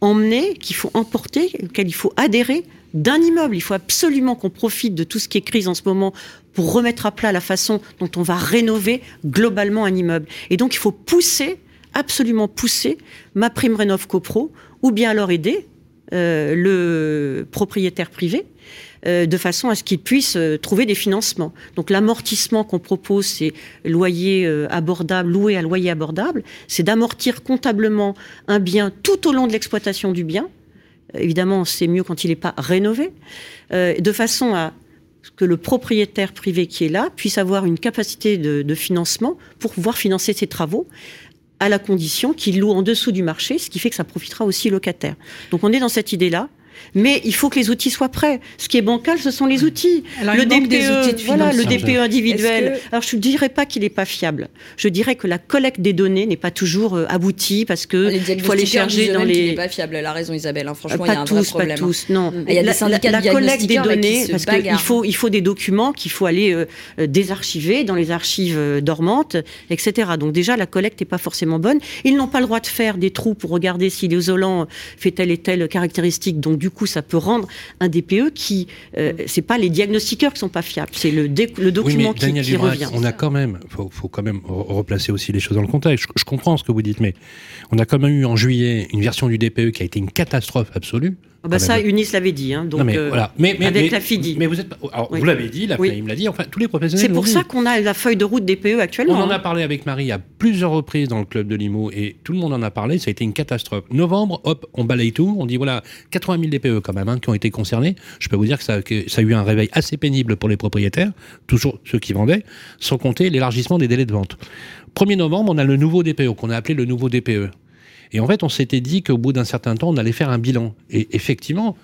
emmener, qu'il faut emporter, auquel il faut adhérer d'un immeuble. Il faut absolument qu'on profite de tout ce qui est crise en ce moment pour remettre à plat la façon dont on va rénover globalement un immeuble. Et donc il faut pousser, absolument pousser ma prime rénov copro, ou bien alors aider euh, le propriétaire privé euh, de façon à ce qu'il puisse euh, trouver des financements. Donc l'amortissement qu'on propose, c'est loyer abordable, loué à loyer abordable, c'est d'amortir comptablement un bien tout au long de l'exploitation du bien. Évidemment, c'est mieux quand il n'est pas rénové, de façon à ce que le propriétaire privé qui est là puisse avoir une capacité de, de financement pour pouvoir financer ses travaux à la condition qu'il loue en dessous du marché, ce qui fait que ça profitera aussi aux locataires. Donc on est dans cette idée-là. Mais il faut que les outils soient prêts. Ce qui est bancal, ce sont les outils. Alors, le DPE, des outils de voilà, le. DPE individuel. Que- Alors je ne dirais pas qu'il n'est pas fiable. Je dirais que la collecte des données n'est pas toujours euh, aboutie parce que il faut aller disent dans les n'est pas fiable. Elle a raison, Isabelle. hein. Franchement, il y pas a un tous, pas problème. hein. tous, non. Il y a des La- syndicats la, de la collecte des données, parce qu'il faut, il faut des documents qu'il faut aller euh, euh, désarchiver dans les archives euh, dormantes, etc. Donc déjà, la collecte n'est pas forcément bonne. Ils n'ont pas le droit de faire des trous pour regarder si l'isolant fait telle et telle caractéristique. Donc du coup, ça peut rendre un DPE qui, euh, c'est pas les diagnostiqueurs qui sont pas fiables, c'est le, document qui, Daniel qui revient. on a quand même, faut, faut quand même re- replacer aussi les choses dans le contexte. Je, je comprends ce que vous dites, mais on a quand même eu en juillet une version du DPE qui a été une catastrophe absolue. Ah bah ça. Unis l'avait dit. Hein, donc, non mais euh, voilà. Mais, mais, avec mais- la FIDI. Mais vous êtes, pas- alors, Oui. vous l'avez dit, la Oui. L'a dit. Enfin, tous les professionnels. c'est pour ça qu'on a la feuille de route DPE actuellement. On en hein. a parlé avec Marie à plusieurs reprises dans le club de Limo et tout le monde en a parlé. Ça a été une catastrophe. Novembre, hop, on balaye tout. On dit voilà, 80 000 DPE quand même hein, qui ont été concernés. Je peux vous dire que ça, que ça a eu un réveil assez pénible pour les propriétaires, toujours ceux qui vendaient, sans compter l'élargissement des délais de vente. 1er novembre, on a le nouveau DPE qu'on a appelé le nouveau DPE. Et en fait, on s'était dit qu'au bout d'un certain temps, on allait faire un bilan. Et effectivement,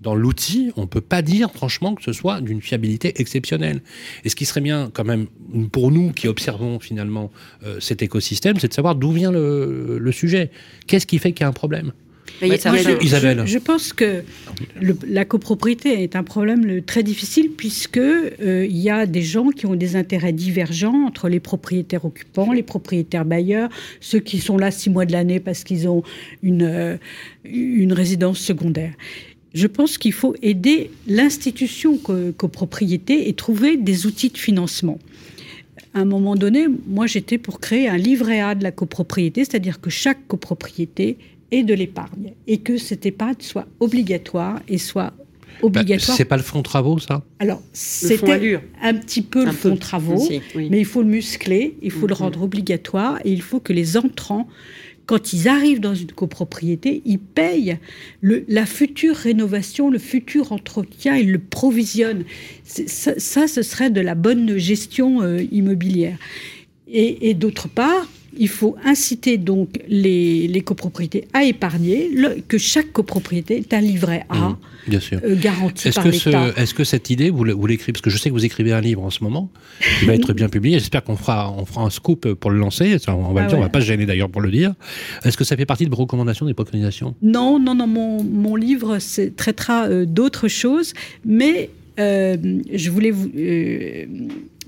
dans l'outil, on ne peut pas dire franchement que ce soit d'une fiabilité exceptionnelle. Et ce qui serait bien quand même pour nous qui observons finalement euh, cet écosystème, c'est de savoir d'où vient le, le sujet. Qu'est-ce qui fait qu'il y a un problème? Mais ça je- Isabelle. Je, je pense que le- la copropriété est un problème le- très difficile puisque euh, il y a des gens qui ont des intérêts divergents entre les propriétaires occupants, les propriétaires bailleurs, ceux qui sont là six mois de l'année parce qu'ils ont une, euh, une résidence secondaire. Je pense qu'il faut aider l'institution co- copropriété et trouver des outils de financement. À un moment donné, moi j'étais pour créer un livret A de la copropriété, c'est-à-dire que chaque copropriété ait de l'épargne et que cette épargne soit obligatoire et soit Bah, obligatoire. C'est pas le fonds travaux, ça? Alors, c'était un petit peu Un le fonds peu. travaux, Si, oui. mais il faut le muscler, il faut le Mhm. rendre obligatoire et il faut que les entrants, quand ils arrivent dans une copropriété, ils payent le- la future rénovation, le futur entretien, ils le provisionnent. Ça, ça, ce serait de la bonne gestion euh, immobilière. Et, et d'autre part, il faut inciter donc les, les copropriétés à épargner, le- que chaque copropriété est un livret A Bien sûr. euh, garanti Est-ce par que, ce- l'État. est-ce que cette idée, vous, l'écrivez Parce que je sais que vous écrivez un livre en ce moment, qui va être bien publié. J'espère qu'on fera, on fera un scoop pour le lancer. Ça, on va Ah le dire, on ouais. va pas se gêner d'ailleurs pour le dire. Est-ce que ça fait partie de vos recommandations, des préconisations Non, non, non, mon, mon livre c'est- traitera euh, d'autres choses, mais euh, je voulais vous.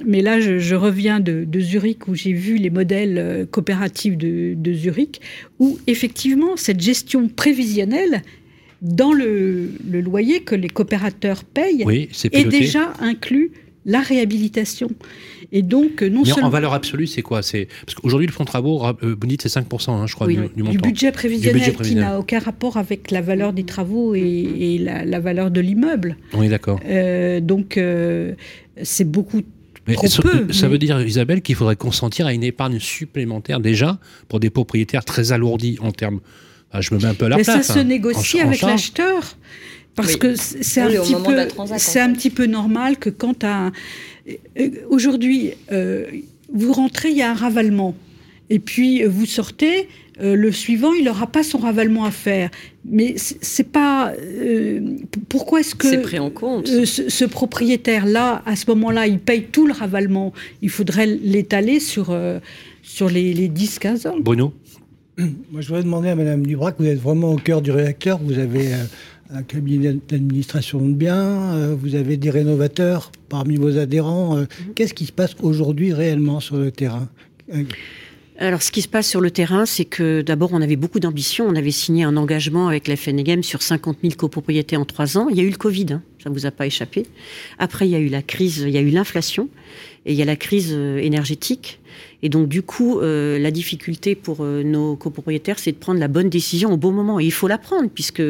Mais là, je, je reviens de, de Zurich où j'ai vu les modèles euh, coopératifs de, de Zurich, où effectivement, cette gestion prévisionnelle dans le, le loyer que les coopérateurs payent Oui, est déjà inclus la réhabilitation. Et donc, euh, non Mais en- seulement en valeur absolue, c'est quoi? Parce qu'aujourd'hui le fonds de travaux, ra- euh, vous dites c'est 5%, hein, je crois, Oui, du, du montant. du budget prévisionnel budget qui prévisionnel. n'a aucun rapport avec la valeur des travaux et, et la, la valeur de l'immeuble. Oui, d'accord. Euh, donc, euh, c'est beaucoup Mais trop ça, peu. ça mais- veut dire, Isabelle, qu'il faudrait consentir à une épargne supplémentaire déjà pour des propriétaires très alourdis en termes. Ah, je me mets un peu à la Mais place. ça se hein, négocie en- avec l'acheteur. Parce Oui. que c'est Oui, un, c'est un petit peu normal que quand un... euh, Aujourd'hui, euh, vous rentrez, il y a un ravalement. Et puis, euh, vous sortez, euh, le suivant, il n'aura pas son ravalement à faire. Mais c'est pas... euh, pourquoi est-ce que... C'est pris en compte. euh, ce, ce propriétaire-là, à ce moment-là, il paye tout le ravalement? Il faudrait l'étaler sur, euh, sur les, les 10-15 ans. Bruno? Moi, je voudrais demander à Madame Dubrac, vous êtes vraiment au cœur du réacteur, vous avez euh, un cabinet d'administration de biens, euh, vous avez des rénovateurs parmi vos adhérents. euh, Qu'est-ce qui se passe aujourd'hui réellement sur le terrain? Euh, Alors, ce qui se passe sur le terrain, c'est que d'abord, on avait beaucoup d'ambition. On avait signé un engagement avec la FNGM sur 50 000 copropriétés en trois ans. Il y a eu le Covid, hein, ça ne vous a pas échappé. Après, il y a eu la crise, il y a eu l'inflation et il y a la crise euh, énergétique. Et donc, du coup, euh, la difficulté pour euh, nos copropriétaires, c'est de prendre la bonne décision au bon moment. Et il faut la prendre, puisque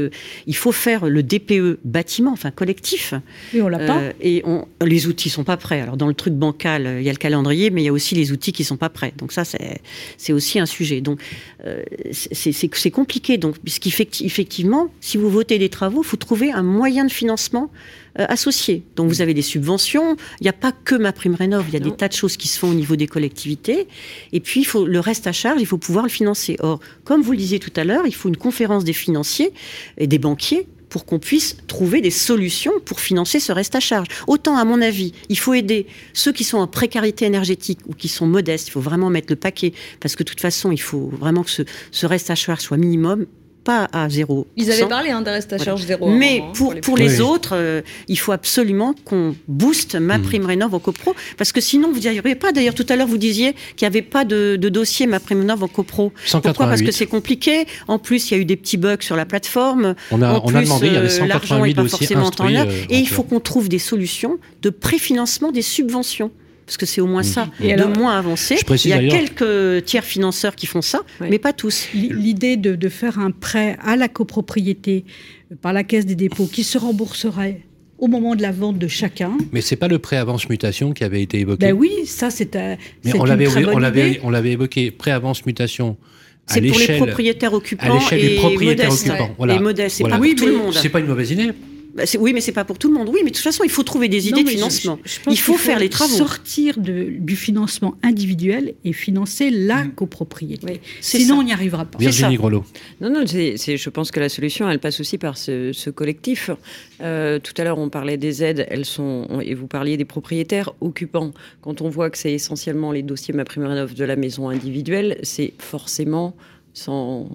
il faut faire le DPE bâtiment, enfin collectif. Et on l'a pas. Euh, et on, les outils sont pas prêts. Alors dans le truc bancal, euh, il y a le calendrier, mais il y a aussi les outils qui sont pas prêts. Donc ça, c'est aussi un sujet. Donc euh, c'est compliqué. Donc puisqu'effectivement, si vous votez des travaux, faut trouver un moyen de financement euh, associé. Donc vous avez des subventions. Il n'y a pas que ma prime rénov. Il y a Non. des tas de choses qui se font au niveau des collectivités. Et puis il faut le reste à charge. Il faut pouvoir le financer. Or, comme vous le disiez tout à l'heure, il faut une conférence des financiers et des banquiers pour qu'on puisse trouver des solutions pour financer ce reste à charge. Autant, à mon avis, il faut aider ceux qui sont en précarité énergétique ou qui sont modestes. Il faut vraiment mettre le paquet parce que de toute façon, il faut vraiment que ce, ce reste à charge soit minimum, pas à zéro. Ils avaient parlé hein, d'un reste à Voilà. charge zéro. Mais hein, pour, les pour Oui. les autres, euh, il faut absolument qu'on booste ma Mhm. prime rénov en copro, parce que sinon vous n'y arriverez pas. D'ailleurs, tout à l'heure vous disiez qu'il n'y avait pas de, de dossier ma prime rénov en copro. Pourquoi? Parce que 188. c'est compliqué. En plus, il y a eu des petits bugs sur la plateforme. On a, En on a plus, demandé, il y avait euh, l'argent 188 n'est pas dossiers forcément en temps instruits. et heure. euh, et il faut qu'on trouve des solutions de préfinancement des subventions. Parce que c'est au moins ça, Et de alors, moins précise Il y a quelques tiers financeurs qui font ça, Oui. mais pas tous. L'idée de, de faire un prêt à la copropriété euh, par la Caisse des dépôts qui se rembourserait au moment de la vente de chacun. Mais c'est pas le prêt avance mutation qui avait été évoqué. Ben oui, ça c'est un- Mais c'est on l'avait, on l'avait, idée. on l'avait évoqué prêt avance mutation. à C'est pour les l'échelle- propriétaires à occupants l'échelle des et propriétaires modestes. occupants. Voilà. Et modestes, c'est Voilà. pas Oui, pour tout mais le monde. C'est pas une mauvaise idée. Bah, oui, mais c'est pas pour tout le monde. Oui, mais de toute façon, il faut trouver des Non, idées de je- financement. je- je pense il faut faire les travaux. Sortir de- du financement individuel et financer la copropriété. Oui, c'est Sinon, ça. on n'y arrivera pas. Virginie Grelot. Non, non, je pense que la solution, elle passe aussi par ce, ce collectif. Euh, tout à l'heure, on parlait des aides, elles sont, on- et vous parliez des propriétaires occupants. Quand on voit que c'est essentiellement les dossiers MaPrimeRénov de la maison individuelle, c'est forcément sans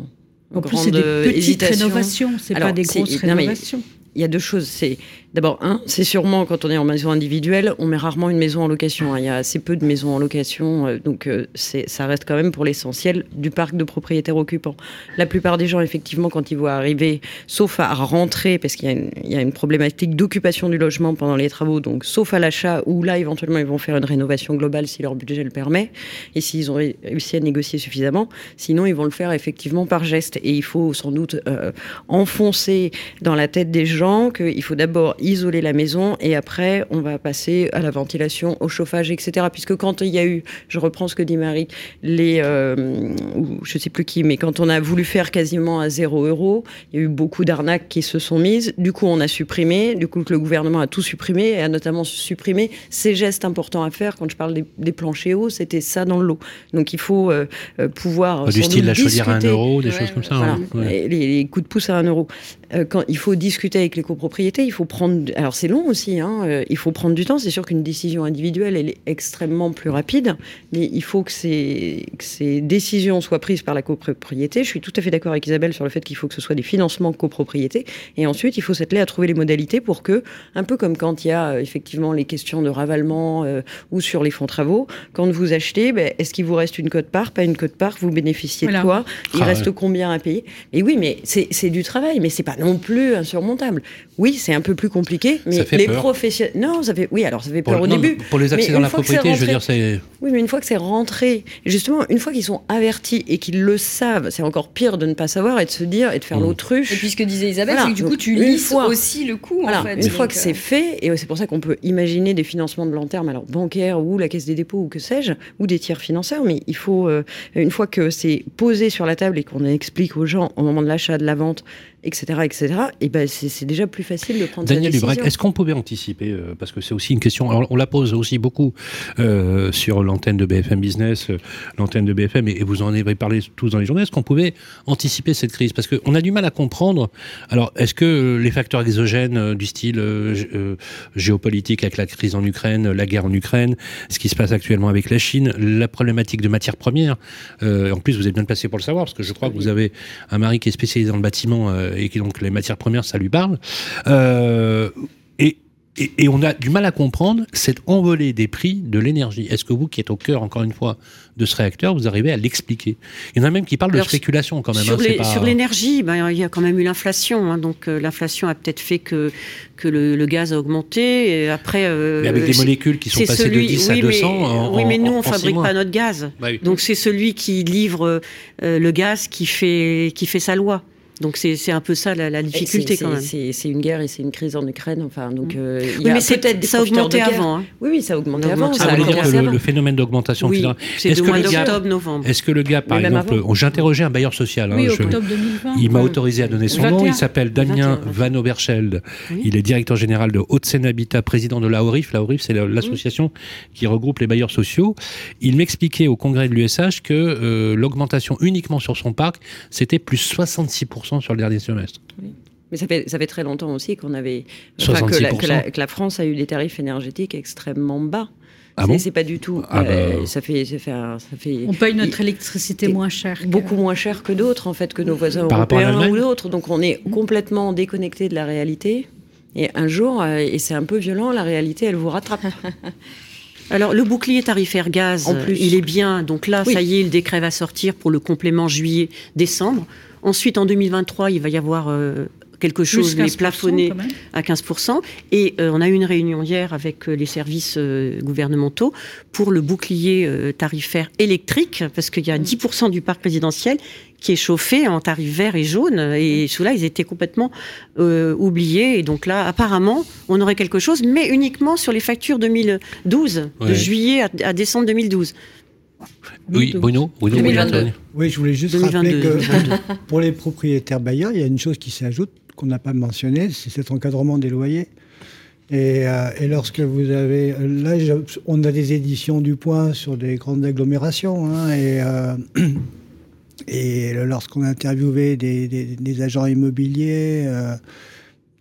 En plus, c'est des petites hésitation. rénovations, c'est pas des grosses non, mais- rénovations. Il y a deux choses. C'est d'abord un, c'est sûrement quand on est en maison individuelle, on met rarement une maison en location. hein. Il y a assez peu de maisons en location, euh, donc euh, ça reste quand même pour l'essentiel du parc de propriétaires occupants. La plupart des gens, effectivement, quand ils voient arriver, sauf à rentrer, parce qu'il y a une, problématique d'occupation du logement pendant les travaux, donc sauf à l'achat où là éventuellement ils vont faire une rénovation globale si leur budget le permet et s'ils ont ré- réussi à négocier suffisamment. Sinon, ils vont le faire effectivement par geste et il faut sans doute euh, enfoncer dans la tête des gens qu'il faut d'abord isoler la maison et après on va passer à la ventilation, au chauffage, etc. Puisque quand il y a eu, je reprends ce que dit Marie, les, euh, ou je sais plus qui, mais quand on a voulu faire quasiment à zéro euro, il y a eu beaucoup d'arnaques qui se sont mises. Du coup, on a supprimé. Du coup, le gouvernement a tout supprimé et a notamment supprimé ces gestes importants à faire. Quand je parle des, des planchers hauts, c'était ça dans le lot. Donc, il faut euh, euh, pouvoir Du sans style la chaudière à 1 discuter. euro, des Ouais, choses comme ça. Voilà, hein. Ouais. Les, les coups de pouce à 1 euro. Euh, quand il faut discuter avec les copropriétés, il faut prendre. Alors c'est long aussi, hein, euh, il faut prendre du temps. C'est sûr qu'une décision individuelle, elle est extrêmement plus rapide, mais il faut que ces, que ces décisions soient prises par la copropriété. Je suis tout à fait d'accord avec Isabelle sur le fait qu'il faut que ce soit des financements copropriété. Et ensuite, il faut s'atteler à trouver les modalités pour que, un peu comme quand il y a euh, effectivement les questions de ravalement euh, ou sur les fonds travaux, quand vous achetez, ben, est-ce qu'il vous reste une cote part, pas une cote part, vous bénéficiez Voilà. de quoi, il Ah, reste ouais. combien à payer? Et oui, mais c'est c'est du travail, mais c'est pas non plus insurmontable. Oui, c'est un peu plus compliqué, mais Ça fait les professionnels. Non, ça fait. Oui, alors ça fait Pour- peur au non, début. Pour les accès dans la propriété, je veux dire, c'est. Oui, mais une fois que c'est rentré, justement, une fois qu'ils sont avertis et qu'ils le savent, c'est encore pire de ne pas savoir et de se dire et de faire Mmh. l'autruche. Et puis ce que disait Isabelle, Voilà, c'est que du donc, coup, tu une lisses fois- aussi le coût. Voilà, en fait, une fois que c'est euh, fait, et c'est pour ça qu'on peut imaginer des financements de long terme, alors bancaires ou la caisse des dépôts ou que sais-je, ou des tiers financeurs, mais il faut, euh, une fois que c'est posé sur la table et qu'on explique aux gens au moment de l'achat, de la vente, etc., etc., et ben c'est déjà plus facile de prendre Daniel. Dubrac, est-ce qu'on pouvait anticiper euh, Parce que c'est aussi une question. alors, on la pose aussi beaucoup euh, sur l'antenne de BFM Business, euh, l'antenne de BFM, et, et vous en avez parlé tous dans les journées. Est-ce qu'on pouvait anticiper cette crise? Parce qu'on a du mal à comprendre. Alors, est-ce que les facteurs exogènes du style gé- géopolitique avec la crise en Ukraine, la guerre en Ukraine, ce qui se passe actuellement avec la Chine, la problématique de matières premières. en plus, vous êtes bien placé pour le savoir, parce que je crois que vous avez un mari qui est spécialisé dans le bâtiment et qui donc les matières premières, ça lui parle. Euh, et, et, et on a du mal à comprendre cette envolée des prix de l'énergie. Est-ce que vous, qui êtes au cœur, encore une fois, de ce réacteur, vous arrivez à l'expliquer? Il y en a même qui parlent Alors, de spéculation quand même. Sur hein, pas- l'énergie, ben, il y a quand même eu l'inflation. hein, donc euh, l'inflation a peut-être fait que, que le, le gaz a augmenté. Et après, euh, Mais avec des molécules qui sont passées celui- de 10 à oui, 200 mais, en, oui, mais nous, en on six fabrique pas notre gaz. Bah oui. Donc c'est celui qui livre euh, le gaz qui fait, qui fait sa loi. Donc c'est c'est un peu ça la, difficulté c'est- quand même. c'est- une guerre et c'est une crise en Ukraine. Enfin, donc, euh, il y Oui, a mais c'est- peut-être des ça a profiteurs de avant. hein. Oui, oui, ça a augmenté avant. Ça voulez dire que le, phénomène d'augmentation, Oui, c'est que mois d'octobre, novembre. Est-ce que le gars, par Mais exemple, interrogé un bailleur social. hein, Oui, je- octobre 2020. Il m'a autorisé à donner son nom. 21. Il s'appelle Damien 21. Van Oberscheld. Il est directeur général de Haute-Seine Habitat, président de la ORIF. La ORIF, c'est la- l'association qui regroupe les bailleurs sociaux. Il m'expliquait au congrès de l'USH que euh, l'augmentation uniquement sur son parc, c'était plus 66% sur le dernier semestre. Mais ça fait, ça fait très longtemps aussi qu'on avait. enfin, que, la, 66%. que, la, que la France a eu des tarifs énergétiques extrêmement bas. Ah C'est- bon? c'est pas du tout. Ah euh, bah. ça fait, ça fait, un- ça fait On paye notre électricité moins cher. que- beaucoup moins cher que d'autres en fait que nos voisins Par européens ou d'autres. Donc on est complètement déconnecté de la réalité. Et un jour, euh, et c'est un peu violent, la réalité, elle vous rattrape. Alors le bouclier tarifaire gaz, En plus. euh, il est bien. Donc là, Oui. ça y est, le décret va sortir pour le complément juillet-décembre. Ensuite, en 2023, il va y avoir euh, quelque chose, mais 15% plafonné à 15%. Et euh, on a eu une réunion hier avec euh, les services euh, gouvernementaux pour le bouclier euh, tarifaire électrique, parce qu'il y a 10% du parc résidentiel qui est chauffé en tarif vert et jaune. Et ceux-là, ils étaient complètement euh, oubliés. Et donc là, apparemment, on aurait quelque chose, mais uniquement sur les factures 2012, Ouais. de juillet à, à décembre 2012. Oui, Bruno, Bruno, vous voulez 2022. intervenir Oui, je voulais juste 2022, rappeler que 2022. pour les propriétaires bailleurs, il y a une chose qui s'ajoute qu'on n'a pas mentionné, c'est cet encadrement des loyers. Et, euh, et lorsque vous avez... Là, je- on a des éditions du point sur des grandes agglomérations. hein, et euh, et lorsqu'on a interviewé des, des- des agents immobiliers euh,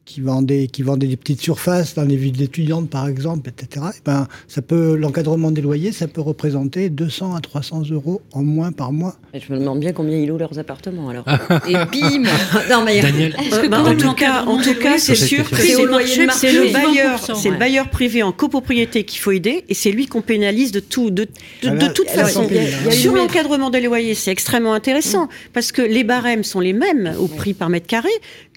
qui, vendaient, qui vendaient des petites surfaces dans les villes étudiantes, par exemple, etc., eh ben, ça peut, l'encadrement des loyers, ça peut représenter 200 à 300 euros en moins par mois. Et je me demande bien combien ils louent leurs appartements alors. Et bim non mais Daniel, Euh, bah, en tout cas, en tout cas, c'est sûr que C'est le marché, c'est bailleur, 20%, c'est le ouais. bailleur privé en copropriété qu'il faut aider, et c'est lui qu'on pénalise de tout, de, de, Voilà, de toute alors, façon. il y a- il y a Sur l'encadrement des loyers, c'est extrêmement intéressant parce que les barèmes sont les mêmes au prix par mètre carré.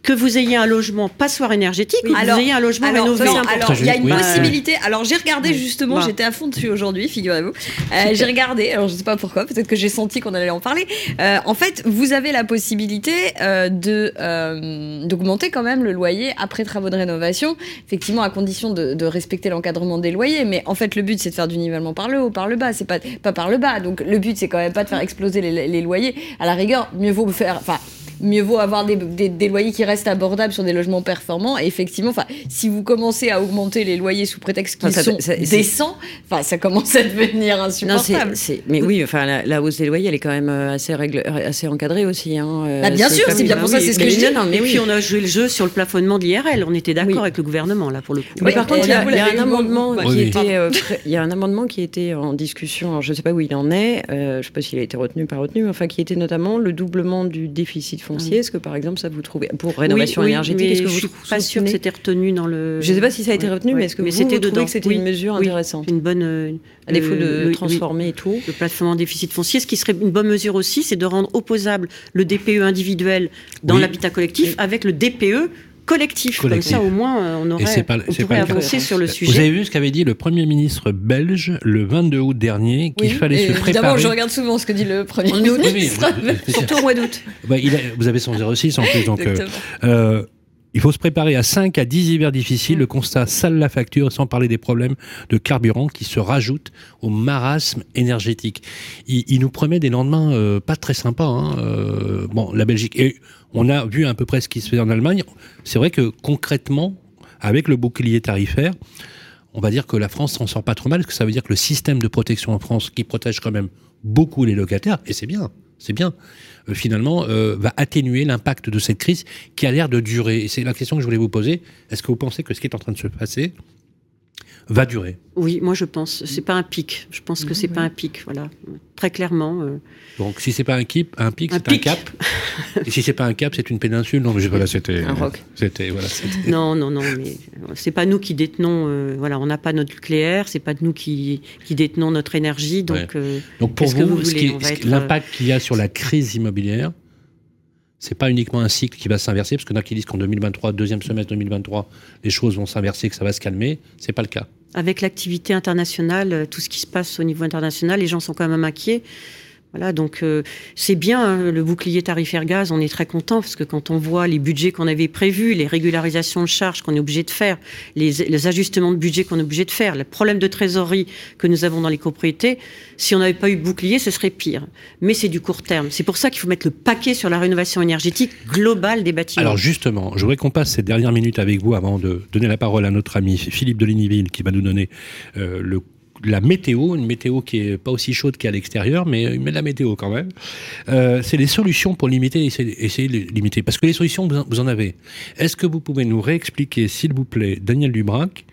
Que vous ayez un logement passoire énergétique ou que Alors- vous ayez un logement Alors, rénové. non, alors, il y a une Oui. possibilité. Alors, j'ai regardé justement, Bah. j'étais à fond dessus aujourd'hui, figurez-vous. Euh, j'ai regardé, alors je sais pas pourquoi, peut-être que j'ai senti qu'on allait en parler. Euh, en fait, vous avez la possibilité euh, de euh, d'augmenter quand même le loyer après travaux de rénovation, effectivement à condition de, de respecter l'encadrement des loyers. Mais en fait, le but c'est de faire du nivellement par le haut, par le bas, c'est pas pas par le bas. Donc, le but c'est quand même pas de faire exploser les, les loyers. À la rigueur, mieux vaut faire, enfin mieux vaut avoir des, des- des loyers qui restent abordables sur des logements performants. Et effectivement, enfin, si vous commencez à augmenter les loyers sous prétexte qu'ils sont ça- c'est- décents, enfin, ça commence à devenir Non, insupportable. c'est, c'est- mais oui, enfin, la, la hausse des loyers, elle est quand même euh, assez, règle, assez encadrée aussi. Hein. euh, Bah, bien sûr, c'est bien pour ça, c'est ce que mais je dis. non, non, mais Et oui. puis on a joué le jeu sur le plafonnement de l'IRL. On était d'accord Oui. avec le gouvernement là pour le coup. Mais par contre, il y a, y un amendement qui Oui, était, euh, il y a un amendement qui était en discussion. Alors, je ne sais pas où il en est. euh, je ne sais pas s'il a été retenu, pas retenu, mais enfin, qui était notamment le doublement du déficit foncier. Est-ce que par exemple ça vous trouvez pour rénovation Oui, énergétique Est-ce que je vous suis pas sûre que c'était retenu dans le. Je ne sais pas si ça a été Ouais, retenu, ouais. mais est-ce que vous, c'était vous trouvez que c'était Oui, une mesure oui, intéressante Une bonne. euh, À défaut de le- transformer et tout. Le plafonnement déficit foncier, ce qui serait une bonne mesure aussi, c'est de rendre opposable le DPE individuel dans Oui. l'habitat collectif avec le DPE collectif. Collectif. Comme ça, au moins, euh, on Et aurait, c'est pas- on pourrait avancer sur le Vous sujet. avez vu ce qu'avait dit le Premier ministre belge le 22 août dernier, qu'il Oui, fallait et se Évidemment, préparer. je regarde souvent ce que dit le Premier ministre. Surtout au mois d'août. Bah, il a- vous avez son 06 en plus, donc euh, euh, il faut se préparer à 5 à 10 hivers difficiles. Le constat sale la facture, sans parler des problèmes de carburant qui se rajoutent au marasme énergétique. Il, il nous promet des lendemains euh, pas très sympas. Hein, euh, bon, la Belgique. Et on a vu à peu près ce qui se fait en Allemagne. C'est vrai que concrètement, avec le bouclier tarifaire, on va dire que la France s'en sort pas trop mal, parce que ça veut dire que le système de protection en France, qui protège quand même beaucoup les locataires, et c'est bien, c'est bien, euh, finalement, euh, va atténuer l'impact de cette crise qui a l'air de durer. Et c'est la question que je voulais vous poser. Est-ce que vous pensez que ce qui est en train de se passer va durer Oui, moi je pense. C'est pas un pic. Je pense que c'est pas un pic. Voilà, très clairement. euh, Donc, si c'est pas un, kip, un pic, Un c'est un pic. cap. Et si c'est pas un cap, c'est une péninsule. Non, mais voilà, c'était. Un roc. C'était, voilà, c'était- Non, non, non, mais euh, c'est pas nous qui détenons. euh, voilà, on n'a pas notre nucléaire. C'est pas nous qui, qui détenons notre énergie. Donc, Ouais. euh, Donc pour vous, vous ce voulez qui ce être, euh, l'impact qu'il y a sur la crise immobilière, c'est pas uniquement un cycle qui va s'inverser, parce qu'il y en a qui disent qu'en 2023, deuxième semestre 2023, les choses vont s'inverser, que ça va se calmer. C'est pas le cas. avec l'activité internationale, euh, tout ce qui se passe au niveau international, les gens sont quand même inquiets. Voilà, donc euh, c'est bien hein, le bouclier tarifaire gaz, on est très content parce que quand on voit les budgets qu'on avait prévus, les régularisations de charges qu'on est obligé de faire, les, ajustements de budget qu'on est obligé de faire, le problème de trésorerie que nous avons dans les copropriétés, si on n'avait pas eu bouclier, ce serait pire. Mais c'est du court terme. C'est pour ça qu'il faut mettre le paquet sur la rénovation énergétique globale des bâtiments. Alors justement, je voudrais qu'on passe ces dernières minutes avec vous avant de donner la parole à notre ami Philippe de Lignyville qui va nous donner euh, le la météo, une météo qui est pas aussi chaude qu'à l'extérieur, mais met de la météo quand même. Euh, c'est les solutions pour limiter, essayer, essayer de limiter. Parce que les solutions, vous en, avez. Est-ce que vous pouvez nous réexpliquer, s'il vous plaît, Daniel Dubrac,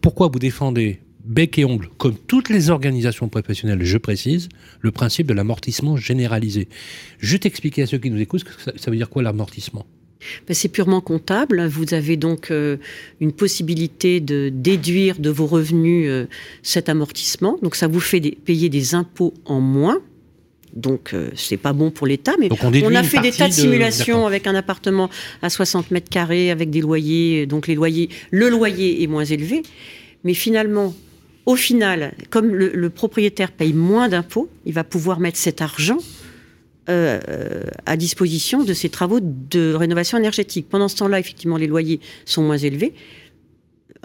pourquoi vous défendez bec et ongle, comme toutes les organisations professionnelles, je précise, le principe de l'amortissement généralisé? Je t'expliquer à ceux qui nous écoutent, que ça, veut dire quoi l'amortissement? C'est purement comptable. Vous avez donc euh, une possibilité de déduire de vos revenus euh, cet amortissement. Donc ça vous fait payer des impôts en moins. Donc euh, c'est pas bon pour l'État, mais on a fait des tas de simulations avec un appartement à 60 mètres carrés, avec des loyers. Donc les loyers, le loyer est moins élevé, mais finalement, au final, comme le, le propriétaire paye moins d'impôts, il va pouvoir mettre cet argent euh, à disposition de ces travaux de rénovation énergétique. Pendant ce temps-là, effectivement, les loyers sont moins élevés.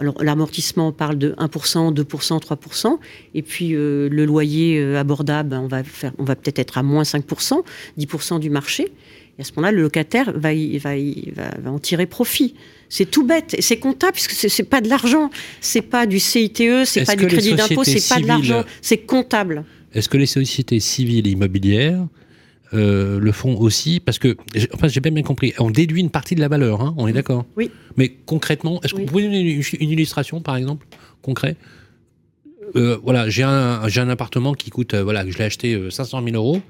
Alors, l'amortissement, on parle de 1%, 2%, 3%. Et puis, euh, le loyer euh, abordable, ben, on va, faire, on va peut-être être à moins 5%, 10% du marché. Et à ce moment-là, le locataire va, y- va, y- va, va en tirer profit. C'est tout bête. C'est comptable, puisque c'est c'est pas de l'argent. C'est pas du CITE, c'est pas du crédit d'impôt, c'est pas de l'argent. C'est comptable. Est-ce que les sociétés civiles et immobilières euh, le font aussi Parce que, j'ai- enfin, j'ai bien bien compris, on déduit une partie de la valeur, hein, on est d'accord Oui. Mais concrètement, est-ce que Oui. vous pouvez donner une, une illustration, par exemple, concret? Euh, Voilà, j'ai un, un appartement qui coûte, euh, voilà, je l'ai acheté euh, 500 000 euros,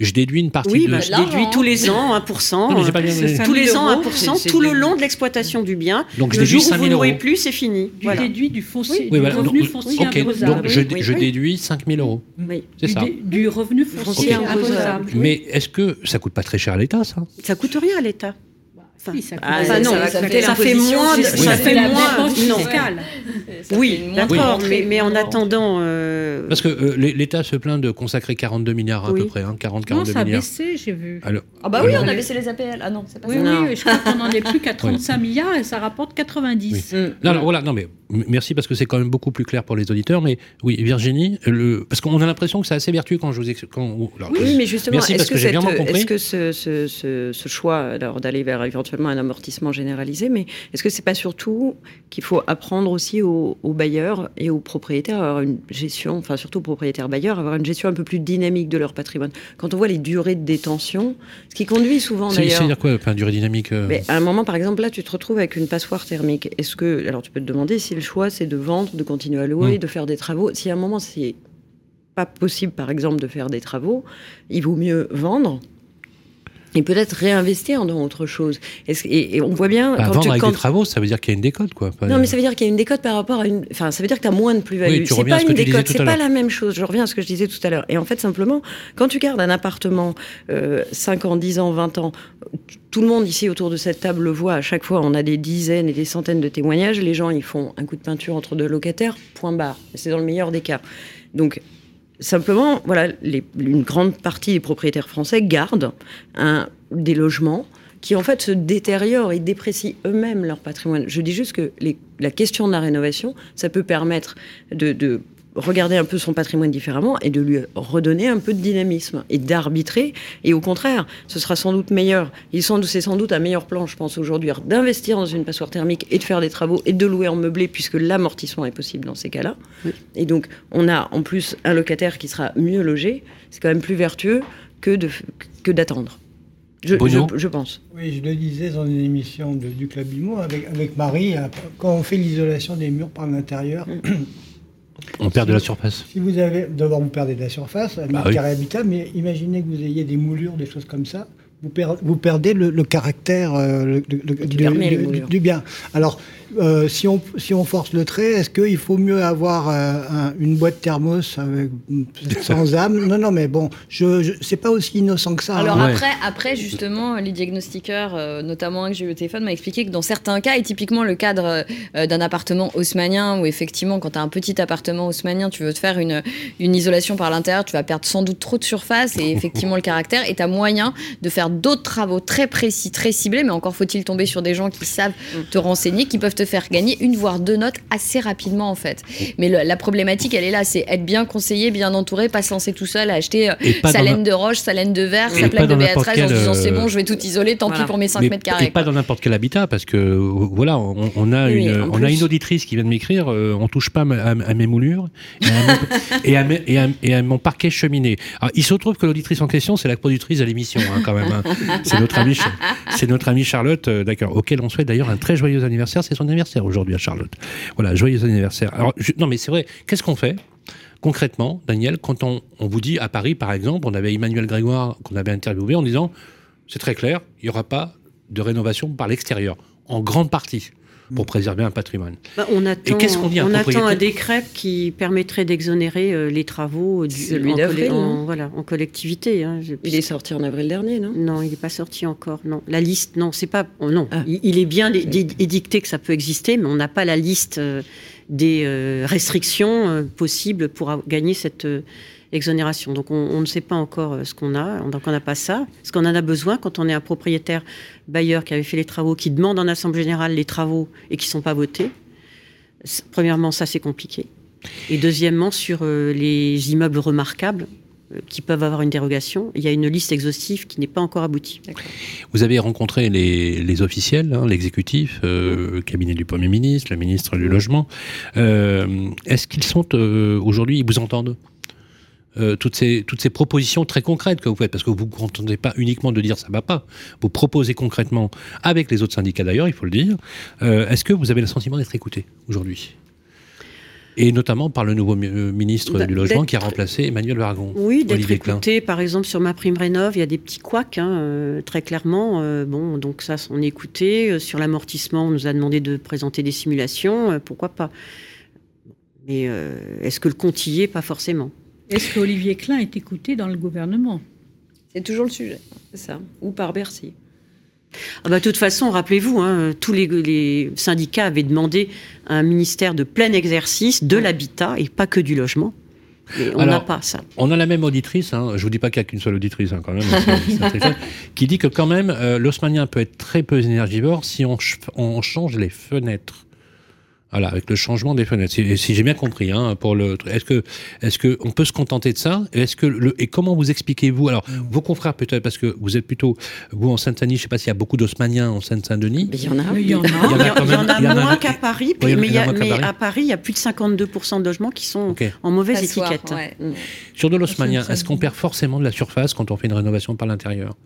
je déduis une partie Oui, de... bah, je déduis hein. tous les ans 1%. Non, mais j'ai pas bien- tous les 5000 ans euros, 1%, c'est- tout le long de l'exploitation du bien. Donc je le déduis jour où 5 vous 000 ne louez euros. plus, c'est fini. Du Voilà. déduit du, foncier, Oui, du voilà, revenu donc- foncier imposable. donc je, Oui, je oui. déduis 5 000 euros, Oui. c'est du, ça. du revenu foncier imposable. Mais est-ce que ça coûte pas très cher à l'État, ça? Ça coûte rien à l'État. Ça Ah, Enfin, ça- non, ça va ça, coûter ça fait moins. de- fiscale. Ça Oui. fait la moins. Non. Oui, d'accord, mais, mais en attendant. euh, Parce que euh, l'É- l'État se plaint de consacrer 42 milliards à Oui. peu près, hein, 40-42 Non, ça a baissé, j'ai vu. Alors, Ah bah oui, Alors- on a baissé les APL. Ah non, c'est pas Oui, ça. oui, Non. oui, je crois qu'on n'en est plus qu'à 35 milliards et ça rapporte 90. Mm. Non, alors voilà, non mais merci parce que c'est quand même beaucoup plus clair pour les auditeurs. Mais oui, Virginie, le... parce qu'on a l'impression que c'est assez vertueux quand je vous explique. Quand... Oui, je- mais justement, Merci, est-ce parce que, que j'ai cette- bien compris. est-ce que ce, ce- ce- ce choix d'aller vers éventuellement un amortissement généralisé, mais est-ce que c'est pas surtout qu'il faut apprendre aussi aux, aux bailleurs et aux propriétaires à avoir une gestion, enfin surtout aux propriétaires bailleurs, à avoir une gestion un peu plus dynamique de leur patrimoine? Quand on voit les durées de détention, ce qui conduit souvent d'ailleurs. C'est-à-dire quoi, enfin, durée dynamique euh, Mais à un moment, par exemple, là, tu te retrouves avec une passoire thermique. Est-ce que, alors tu peux te demander si le choix c'est de vendre, de continuer à louer, Mm. de faire des travaux? Si à un moment c'est pas possible, par exemple, de faire des travaux, il vaut mieux vendre et peut-être réinvestir dans autre chose. Et, on voit bien. Bah, quand vendre avec des travaux, ça veut dire qu'il y a une décote, quoi. non, mais ça veut dire qu'il y a une décote par rapport à une. Enfin, ça veut dire que tu as moins de plus-value. Oui, c'est pas une décote, c'est pas la même chose. Je reviens à ce que je disais tout à l'heure. Et en fait, simplement, quand tu gardes un appartement euh, 5 ans, 10 ans, 20 ans, tout le monde ici autour de cette table le voit. À chaque fois, on a des dizaines et des centaines de témoignages. Les gens, ils font un coup de peinture entre deux locataires, point barre. C'est dans le meilleur des cas. Donc, Simplement, voilà, une grande partie des propriétaires français gardent des logements qui en fait se détériorent et déprécient eux-mêmes leur patrimoine. Je dis juste que la question de la rénovation, ça peut permettre de regarder un peu son patrimoine différemment et de lui redonner un peu de dynamisme et d'arbitrer. Et au contraire, ce sera sans doute meilleur. C'est sans doute un meilleur plan, je pense, aujourd'hui, d'investir dans une passoire thermique et de faire des travaux et de louer en meublé, puisque l'amortissement est possible dans ces cas-là. Et donc, on a en plus un locataire qui sera mieux logé. C'est quand même plus vertueux que d'attendre. Que je, je, je, pense. Oui, je le disais dans une émission de, du Club Imo avec, avec Marie, quand on fait l'isolation des murs par l'intérieur, mm. On perd de la surface. Si vous avez, d'abord vous perdez de la surface, un bah carré habitable, mais imaginez que vous ayez des moulures, des choses comme ça, vous, vous perdez le, caractère euh, du, bien. Alors, euh, si, on, si on force le trait, est-ce qu'il faut mieux avoir euh, une boîte thermos avec, sans âme? Non, non, mais bon, je, je c'est pas aussi innocent que ça. Alors hein. après, après, justement, les diagnostiqueurs, euh, notamment un que j'ai eu au téléphone, m'a expliqué que dans certains cas, et typiquement le cadre d'un appartement haussmanien, où effectivement, quand tu as un petit appartement haussmanien, tu veux te faire une, une isolation par l'intérieur, tu vas perdre sans doute trop de surface et effectivement le caractère, et tu as moyen de faire d'autres travaux très précis, très ciblés, mais encore faut-il tomber sur des gens qui savent te renseigner, qui peuvent te faire gagner une voire deux notes assez rapidement en fait. Mais la problématique, elle est là, c'est être bien conseillé, bien entouré, pas se lancer tout seul à acheter euh, sa laine de roche, sa laine de verre, sa plaque de Béatrice en se disant c'est bon, je vais tout isoler, tant pis pour mes 5 mètres carrés. Et pas dans n'importe quel habitat, parce que euh, voilà, on, a, une, on a une auditrice qui vient de m'écrire, euh, on touche pas à, mes moulures et à, et, à, mon parquet cheminée. Alors, il se trouve que l'auditrice en question, c'est la productrice de l'émission hein, quand même. Hein. C'est notre amie, c'est notre amie Charlotte, d'accord, auquel on souhaite d'ailleurs un très joyeux anniversaire. C'est son anniversaire aujourd'hui à Charlotte. Voilà, joyeux anniversaire. Non, mais c'est vrai, qu'est-ce qu'on fait? Concrètement, Daniel, quand on, vous dit à Paris, par exemple, on avait Emmanuel Grégoire qu'on avait interviewé en disant c'est très clair, il n'y aura pas de rénovation par l'extérieur, en grande partie pour préserver un patrimoine. Bah, on attend, qu'est-ce qu'on dit On attend un décret qui permettrait d'exonérer euh, les travaux du, Celui en, voilà, en collectivité. Hein. il est sorti en avril dernier, non? Non, il n'est pas sorti encore. Non, la liste, non, c'est pas. Oh, non, ah. il, est bien édicté que ça peut exister, mais on n'a pas la liste euh, des euh, restrictions possibles pour gagner cette exonération. Donc on, ne sait pas encore euh, ce qu'on a, donc on n'a pas ça. Ce qu'on en a besoin quand on est un propriétaire bailleur qui avait fait les travaux, qui demande en assemblée générale les travaux et qui ne sont pas votés. Premièrement, ça c'est compliqué. Et deuxièmement, sur euh, les immeubles remarquables, euh, qui peuvent avoir une dérogation. Il y a une liste exhaustive qui n'est pas encore aboutie. Vous avez rencontré les, officiels, hein, l'exécutif, le cabinet du Premier ministre, le ministre du Logement. Est-ce qu'ils sont aujourd'hui, ils vous entendent? Euh, toutes, ces, toutes ces propositions très concrètes que vous faites, parce que vous ne contentez pas uniquement de dire ça va pas, vous proposez concrètement, avec les autres syndicats d'ailleurs, il faut le dire, euh, est-ce que vous avez le sentiment d'être écouté aujourd'hui? Et notamment par le nouveau euh, ministre du Logement qui a remplacé Emmanuel Vargon. Oui, d'être écouté. Par exemple, sur ma prime rénov, il y a des petits couacs, hein, très clairement. bon, donc ça, on est écouté. Sur l'amortissement, on nous a demandé de présenter des simulations. pourquoi pas? Mais est-ce que le compte y est? Pas forcément. Est-ce qu'Olivier Klein est écouté dans le gouvernement? C'est toujours le sujet, c'est ça. Ou par Bercy. Ah bah, de toute façon, rappelez-vous, hein, tous les, syndicats avaient demandé un ministère de plein exercice de l'habitat et pas que du logement. on n'a pas ça. On a la même auditrice, hein, je ne vous dis pas qu'il n'y a qu'une seule auditrice hein, quand même, qui dit que quand même euh, l'osmanien peut être très peu énergivore si on change les fenêtres. Voilà, avec le changement des fenêtres. Si, j'ai bien compris, hein, pour le, est-ce que, est-ce que on peut se contenter de ça? Est-ce que le, et comment vous expliquez-vous? Alors, vos confrères peut-être parce que vous êtes plutôt vous en Sainte-Denis, je sais pas s'il y a beaucoup d'Osmaniens en Seine-Saint-Denis. Il y en a, il y en a, il y en a, moins qu'à Paris, mais, à Paris, il y a plus de 52% de logements qui sont en mauvaise étiquette. Sur de l'Osmanien, est-ce qu'on perd forcément de la surface quand on fait une rénovation par l'intérieur?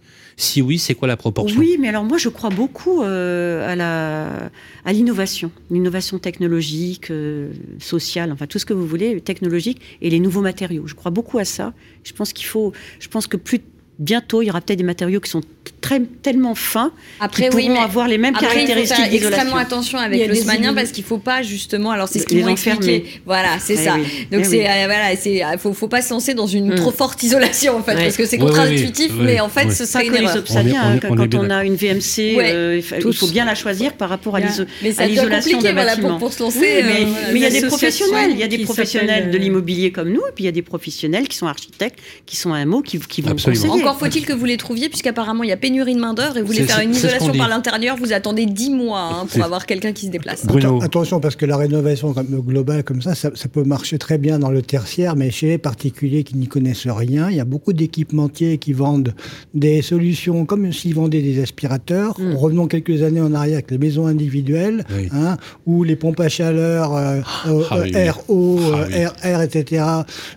Si oui, c'est quoi la proportion Oui, mais alors moi, je crois beaucoup euh, à la à l'innovation, l'innovation technologique euh, social, enfin tout ce que vous voulez, technologique, et les nouveaux matériaux. Je crois beaucoup à ça. Je pense qu'il faut, je pense que plus bientôt, il y aura peut-être des matériaux qui sont très, tellement fins Après, qui oui, pourront avoir les mêmes Après, il faut caractéristiques faire extrêmement attention avec l'osmanien parce qu'il faut pas justement. Alors c'est ce qu'ils m'ont expliqué. Voilà, c'est Eh ça. oui, Donc eh c'est oui. euh, voilà, c'est euh, faut, faut pas se lancer dans une Mm. trop forte isolation en fait parce que c'est contre-intuitif, mais en fait ce serait que une les erreur. on hein, est- quand on a une VMC, euh, il faut bien la choisir par rapport à ça l'isolation compliqué d'un bâtiment. pour se lancer. Euh, mais, il y a des professionnels, il y a des professionnels de euh, l'immobilier comme nous, et puis il y a des professionnels qui sont architectes, qui sont un mot, qui, qui vont Absolument. conseiller. Encore faut-il que vous les trouviez, puisqu'apparemment il y a pénurie de main-d'œuvre et vous voulez faire une isolation par l'intérieur, vous attendez 10 mois hein, pour avoir quelqu'un qui se déplace. Bruno. Attention, parce que la rénovation globale comme ça, ça, ça peut marcher très bien dans le tertiaire, mais chez les particuliers qui n'y connaissent rien, il y a beaucoup d'équipementiers qui vendent des solutions comme s'ils vendaient des aspirateurs. Mm. Revenons quelques années en arrière avec les maisons individuelles, Oui. hein, où les pompes à chaleur, euh, euh, Ah oui, Ah euh, oui. air, air, etc.,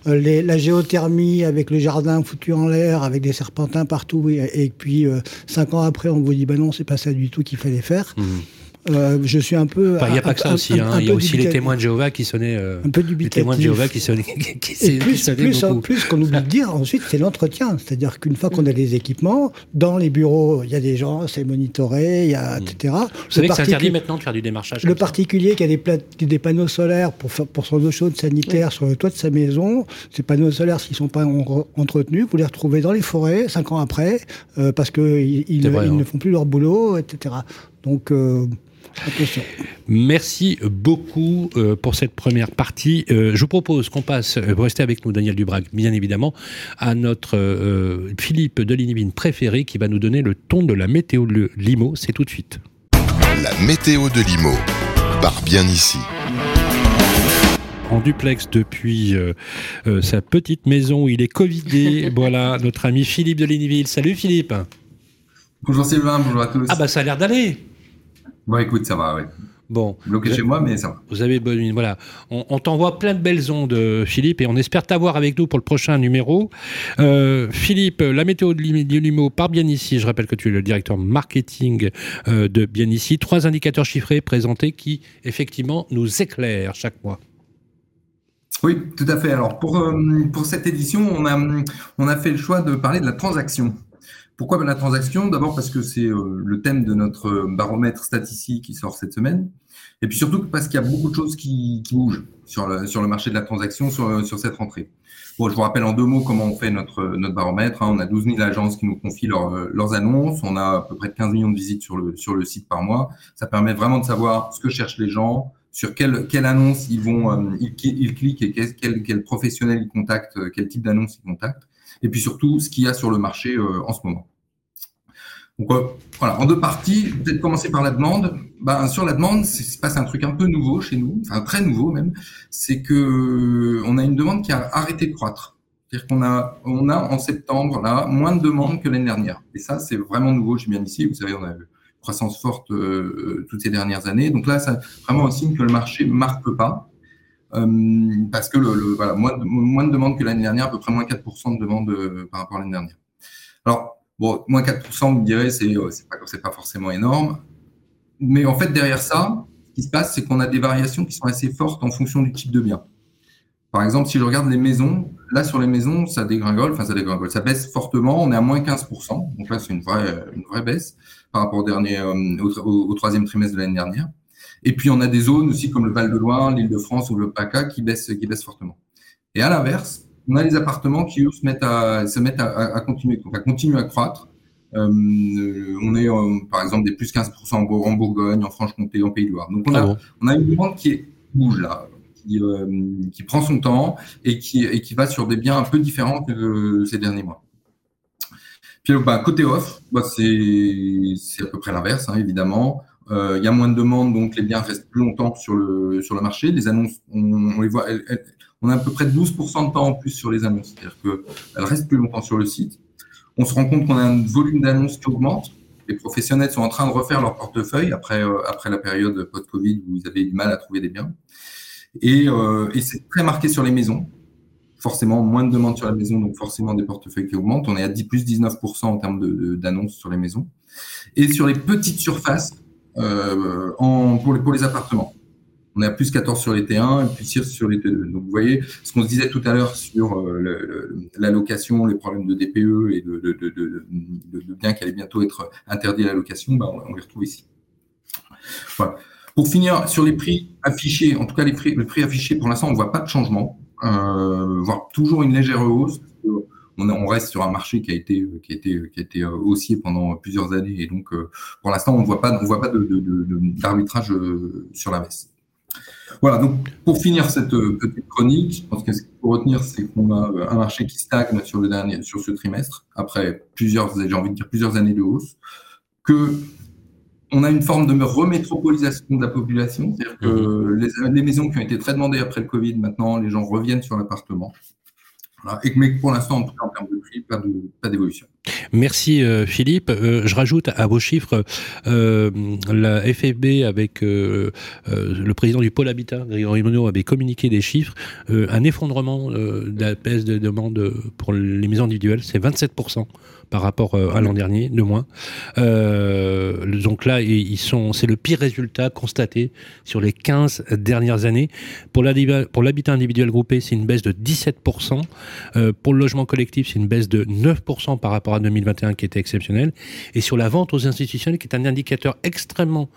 euh, les- la géothermie avec le jardin foutu en l'air, avec des serpentins partout, et, et puis euh, cinq ans après, on vous dit, bah non, c'est pas ça du tout qu'il fallait faire. Mhm. Euh, je suis un peu. Enfin, il n'y a pas que ça aussi. hein. Il y a aussi les témoins de Jéhovah qui sonnaient. euh, Un peu les dubitatif. témoins de Jéhovah qui sonnaient, qui, qui- Et plus, sonnaient plus, en beaucoup. plus, qu'on oublie de dire ensuite, c'est l'entretien. C'est-à-dire qu'une fois qu'on a les équipements, dans les bureaux, il y a des gens, c'est monitoré, y a, etc. Vous Le savez que c'est interdit maintenant de faire du démarchage. Le particulier qui a des, panneaux solaires pour, son eau chaude sanitaire sur le toit de sa maison, ces panneaux solaires, s'ils ne sont pas en- entretenus, vous les retrouvez dans les forêts cinq ans après, euh, parce qu'ils ils C'est ne, vrai, ils hein. ne font plus leur boulot, etc. Donc, euh, attention. Merci beaucoup euh, pour cette première partie. Euh, je vous propose qu'on passe, euh, vous restez avec nous, Daniel Dubrac, bien évidemment, à notre euh, Philippe Delinivine préféré qui va nous donner le ton de la météo de Limo. C'est tout de suite. La météo de Limo. Par bien ici. En duplex depuis euh, euh, sa petite maison où il est Covidé. voilà, notre ami Philippe Deliniville. Salut Philippe. Bonjour Sylvain, bonjour à tous. Ah bah ça a l'air d'aller. Bon écoute, ça va, ouais. Bon. Bloqué chez moi, mais ça va. Vous avez bonne mine. Voilà. On, on t'envoie plein de belles ondes, euh, Philippe, et on espère t'avoir avec nous pour le prochain numéro. Euh, Philippe, la météo de Lim- de Limo par Bien Ici. Je rappelle que tu es le directeur marketing euh, de Bien Ici. Trois indicateurs chiffrés présentés qui, effectivement, nous éclairent chaque mois. Oui, tout à fait. Alors pour, euh, pour cette édition, on a, on a fait le choix de parler de la transaction. Pourquoi la transaction? D'abord parce que c'est euh, le thème de notre baromètre statistique qui sort cette semaine. Et puis surtout parce qu'il y a beaucoup de choses qui, bougent sur le, marché de la transaction sur, sur cette rentrée. Bon, je vous rappelle en deux mots comment on fait notre, baromètre. hein. On a 12 000 agences qui nous confient leurs- annonces. On a à peu près 15 millions de visites sur le, site par mois. Ça permet vraiment de savoir ce que cherchent les gens, sur quelle, annonce ils vont, euh, ils, cliquent et quel, quel, quel professionnel ils contactent, euh, quel type d'annonce ils contactent. Et puis surtout, ce qu'il y a sur le marché euh, en ce moment. Donc euh, voilà, en deux parties, peut-être commencer par la demande. Ben, sur la demande, il se passe un truc un peu nouveau chez nous, enfin très nouveau même, c'est que euh, on a une demande qui a arrêté de croître. C'est-à-dire qu'on a, en septembre là moins de demandes que l'année dernière. Et ça, c'est vraiment nouveau chez bien ici. Vous savez, on a eu une croissance forte euh, toutes ces dernières années. Donc là, c'est vraiment un signe que le marché marque pas. Euh, parce que le, moins, de, moins de demandes que l'année dernière, à peu près moins 4% de demandes par rapport à l'année dernière. Alors, bon, moins 4%, vous me direz, c'est euh, pas, pas forcément énorme. Mais en fait, derrière ça, ce qui se passe, c'est qu'on a des variations qui sont assez fortes en fonction du type de bien. Par exemple, si je regarde les maisons, là sur les maisons, ça dégringole, enfin ça dégringole, ça baisse fortement, on est à moins 15%, donc là c'est une vraie, baisse par rapport euh, au- au troisième trimestre de l'année dernière. Et puis on a des zones aussi comme le Val-de-Loire, l'Île-de-France ou le PACA qui baissent, qui baissent fortement. Et à l'inverse, on a les appartements qui eux, se mettent à, se mettent à, à- à continuer, donc à continuer à croître. Euh, on est euh, par exemple des plus 15% en, Bour- en Bourgogne, en Franche-Comté, en Pays de Loire. Donc on a, Ah bon? on a une demande qui est, bouge là, qui, euh, qui prend son temps et qui, et qui va sur des biens un peu différents que ces derniers mois. Puis bah, côté offre, bah, c'est à peu près l'inverse, hein, évidemment. Il y a moins de demandes, donc les biens restent plus longtemps sur le, sur le marché. Les annonces, on, on les voit, elles- elles- on a à peu près 12% de temps en plus sur les annonces, c'est-à-dire qu'elles restent plus longtemps sur le site. On se rend compte qu'on a un volume d'annonces qui augmente. Les professionnels sont en train de refaire leur portefeuille après, euh, la période post-Covid où ils avaient du mal à trouver des biens. Et, euh, et c'est très marqué sur les maisons. Forcément, moins de demandes sur la maison, donc forcément des portefeuilles qui augmentent. On est à 10 plus 19% en termes d'annonces sur les maisons. Et sur les petites surfaces, euh, pour les appartements. On à plus 14 sur les T1 et plus 6 sur les T2. Donc vous voyez, ce qu'on se disait tout à l'heure sur euh, l'allocation, les problèmes de DPE et de, de, de, de biens qui allaient bientôt être interdits à la location, bah, on, les retrouve ici. Voilà. Pour finir, sur les prix affichés, en tout cas les prix, le prix affiché, pour l'instant, on ne voit pas de changement, euh, voire toujours une légère hausse. On, on, reste sur un marché qui a été qui a été qui a été haussier pendant plusieurs années et donc euh, pour l'instant on ne voit pas on voit pas d'arbitrage de, de, sur la baisse. Voilà, donc pour finir cette euh, petite chronique, je pense que ce qu'il faut retenir, c'est qu'on a euh, un marché qui stagne sur, le dernier, sur ce trimestre, après plusieurs, j'ai envie de dire plusieurs années de hausse, que on a une forme de remétropolisation de la population, c'est-à-dire que mhm. les, les, maisons qui ont été très demandées après le Covid, maintenant, les gens reviennent sur l'appartement. Mais pour l'instant, en en termes de prix, pas d'évolution. Merci euh, Philippe. Euh, je rajoute à vos chiffres euh, la FFB avec le président du pôle habitat, Grégory Monod, avait communiqué des chiffres. un effondrement de la baisse de demande pour les maisons individuelles, c'est 27% par rapport à l'an dernier, de moins. donc là, ils sont, c'est le pire résultat constaté sur les 15 dernières années. Pour l'habitat individuel groupé, c'est une baisse de 17%. pour le logement collectif, c'est une baisse de 9% par rapport à 2021 qui était exceptionnel. Et sur la vente aux institutionnels, qui est un indicateur extrêmement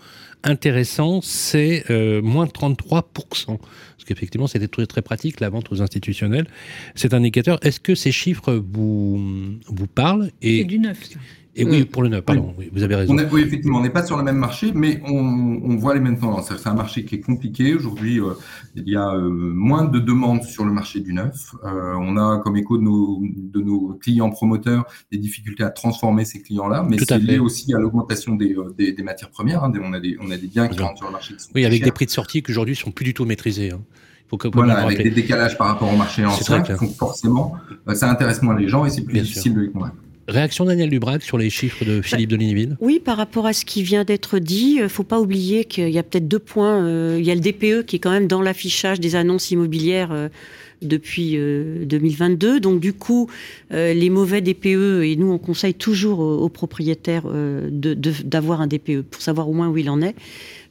intéressant, c'est euh, moins 33%. Parce qu'effectivement, c'était très, très pratique, la vente aux institutionnels. Cet indicateur, est-ce que ces chiffres vous, vous parlent? Et... C'est du neuf, ça. Et oui, mm. pour le neuf, pardon, vous avez raison. oui, effectivement, on n'est pas sur le même marché, mais on, voit les mêmes tendances. C'est un marché qui est compliqué. Aujourd'hui, euh, il y a euh, moins de demandes sur le marché du neuf. Euh, on a, comme écho de nos, de nos clients promoteurs, des difficultés à transformer ces clients-là, mais c'est lié aussi à l'augmentation des, des, matières premières. Hein. On, a des, on a des biens qui rentrent sur le marché. oui, avec des prix de sortie qui aujourd'hui sont plus du tout maîtrisés. Hein. Faut que, voilà, avec des décalages par rapport au marché ancien, donc forcément, ça intéresse moins les gens et c'est plus difficile de les convaincre. Réaction Daniel Dubrac sur les chiffres de Philippe de Delignyville Oui, par rapport à ce qui vient d'être dit, il euh, ne faut pas oublier qu'il y a peut-être deux points. Euh, il y a le DPE qui est quand même dans l'affichage des annonces immobilières euh, depuis 2022. Donc du coup, les mauvais DPE, et nous on conseille toujours aux, propriétaires d'avoir un DPE pour savoir au moins où il en est.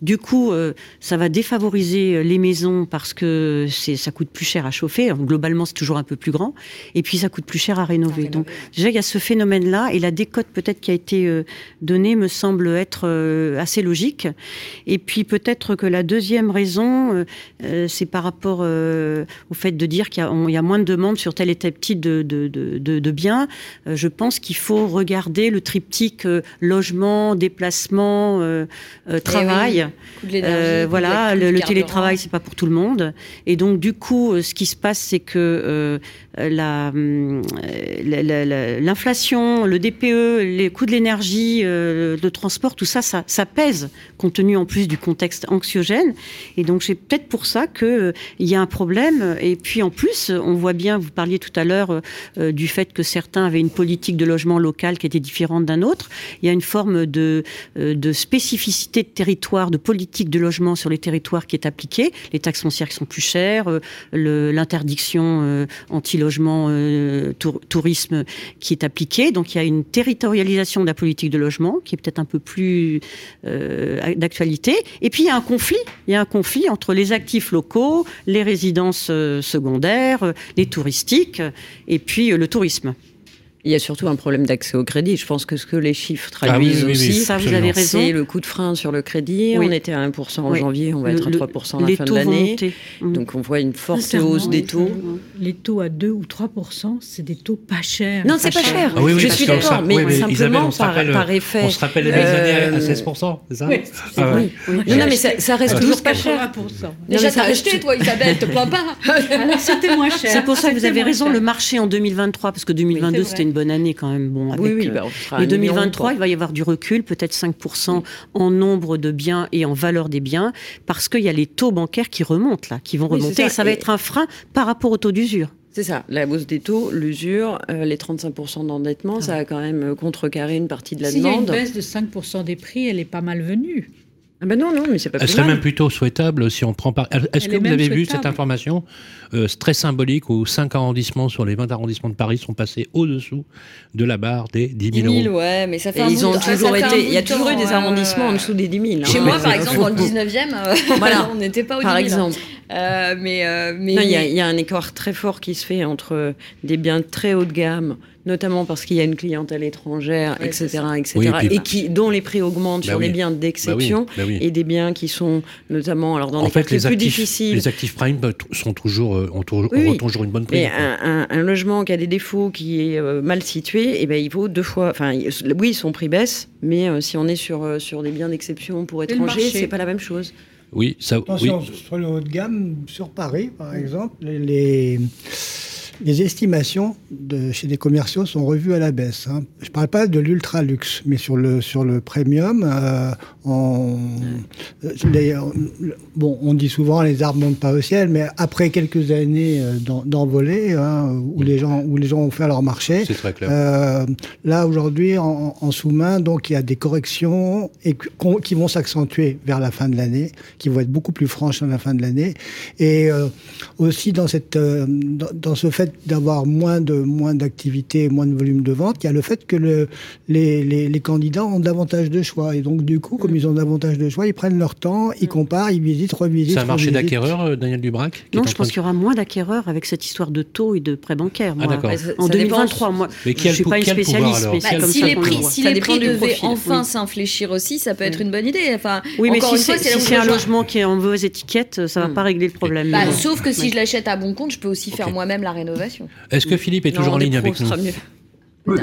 Du coup, euh, ça va défavoriser les maisons parce que ça coûte plus cher à chauffer. globalement, c'est toujours un peu plus grand. Et puis, ça coûte plus cher à rénover. Donc, déjà, il y a ce phénomène-là. Et la décote peut-être qui a été euh, donnée me semble être euh, assez logique. Et puis, peut-être que la deuxième raison, c'est par rapport au fait de dire qu'il y, a moins de demandes sur tel et tel type de, de, de, de biens. je pense qu'il faut regarder le triptyque logement, déplacement, eh travail. Euh, voilà, le, télétravail, c'est pas pour tout le monde. Et donc, du coup, euh, ce qui se passe, c'est que euh, l'inflation, le DPE, les coûts de l'énergie, le transport, tout ça, ça, pèse, compte tenu en plus du contexte anxiogène. Et donc, c'est peut-être pour ça qu'il il y a un problème. Et puis, en plus, on voit bien, vous parliez tout à l'heure du fait que certains avaient une politique de logement local qui était différente d'un autre. Il y a une forme de, spécificité de territoire, de politique de logement sur les territoires qui est appliquée, les taxes foncières qui sont plus chères, euh, l'interdiction euh, anti-logement euh, tourisme qui est appliquée. Donc il y a une territorialisation de la politique de logement qui est peut-être un peu plus d'actualité. Et puis il y a un conflit, il y a un conflit entre les actifs locaux, les résidences secondaires, les touristiques et puis le tourisme. Il y a surtout un problème d'accès au crédit. Je pense que ce que les chiffres ah traduisent aussi, ça vous avez raison. C'est le coup de frein sur le crédit. On était à 1% en janvier, on va être à 3% à la fin de l'année. Mm. Donc on voit une forte hausse des taux. Les taux à 2 ou 3%, c'est des taux pas chers. Non, c'est pas cher. Ah je suis d'accord, mais, simplement par, effet. On se rappelle les belles années à 16%, c'est ça ah oui. Non, mais ça, reste toujours pas cher. Déjà, t'as acheté, toi, Isabelle, te plains pas. C'était moins cher. C'est pour ça que vous avez raison, le marché en 2023, parce que 2022, c'était une bonne année quand même. Bon, oui, oui, bah, mais 2023, il va y avoir du recul, peut-être 5% en nombre de biens et en valeur des biens, parce qu'il y a les taux bancaires qui remontent là, qui vont remonter, ça. et ça va être un frein par rapport au taux d'usure. C'est ça, la hausse des taux, l'usure, euh, les 35% d'endettement, ça a quand même euh, contrecarré une partie de la demande. S'il y a une baisse de 5% des prix, elle est pas mal venue. Ah ben non, non, mais c'est pas Elle serait mal. même plutôt souhaitable si on prend par. Est-ce Elle que est vous avez vu cette information? Euh, très symbolique où 5 arrondissements sur les 20 arrondissements de Paris sont passés au-dessous de la barre des 10 10 000 000, euros ouais, mais ça fait Et un ils ont de- ça toujours un été. Il y a toujours eu des arrondissements ouais. en dessous des 10 000. hein. Chez moi, mais par exemple, dans le 19e, euh, Voilà. on n'était pas au 10 000. Par exemple. Euh, mais, euh, mais il y, y a un écart très fort qui se fait entre des biens très haut de gamme, notamment parce qu'il y a une clientèle étrangère, Ouais, etc., etc., Oui, et puis- et qui, dont les prix augmentent Bah sur oui. des biens d'exception Bah oui, bah oui. et des biens qui sont notamment alors dans en des fait, quartiers les plus actifs, difficiles. les actifs prime sont toujours, euh, ont toujours, Oui, ont oui. toujours une bonne prime. Mais un, un- un logement qui a des défauts, qui est euh, mal situé, et ben il vaut deux fois. Enfin, oui, son prix baisse, mais euh, si on est sur euh, sur des biens d'exception pour étrangers, c'est pas la même chose. Oui, ça, oui. Attention, sur le haut de gamme, sur Paris, par exemple, les, les estimations de, chez des commerciaux sont revues à la baisse. hein. Je ne parle pas de l'ultra luxe, mais sur le, sur le premium, euh, on, euh, les- on- bon, on dit souvent les arbres montent pas au ciel, mais après quelques années euh, d'en- d'envolée, hein, où, les gens, où les gens ont fait leur marché, c'est très clair. euh, là, aujourd'hui, en, en sous-main, donc il y a des corrections et qui vont s'accentuer vers la fin de l'année, qui vont être beaucoup plus franches à la fin de l'année. Et euh, aussi dans, cette, euh, dans, dans ce fait d'avoir moins de moins d'activité, moins de volume de vente, il y a le fait que le, les, les, les candidats ont davantage de choix. Et donc, du coup, comme ils ont davantage de choix, ils prennent leur temps, ils comparent, ils visitent, revisitent. C'est un marché d'acquéreurs, euh, Daniel Dubrac Non, je pense de- qu'il y aura moins d'acquéreurs avec cette histoire de taux et de prêts bancaires. moi. ça- En ça dépend- 2023, moi, Mais je ne suis pas une pouvoir, spécialiste, mais Bah, si ça les prix, si les prix devaient profil, enfin oui. s'infléchir aussi, ça peut être Oui. une bonne idée. Enfin, Oui, mais encore si une fois, c'est un logement qui est en mauvaise étiquette, ça va Hmm. pas régler le problème. Bah, sauf que si je l'achète à bon compte, je peux aussi faire moi-même la rénovation. Est-ce que Philippe est Non, toujours en ligne avec nous. Oui.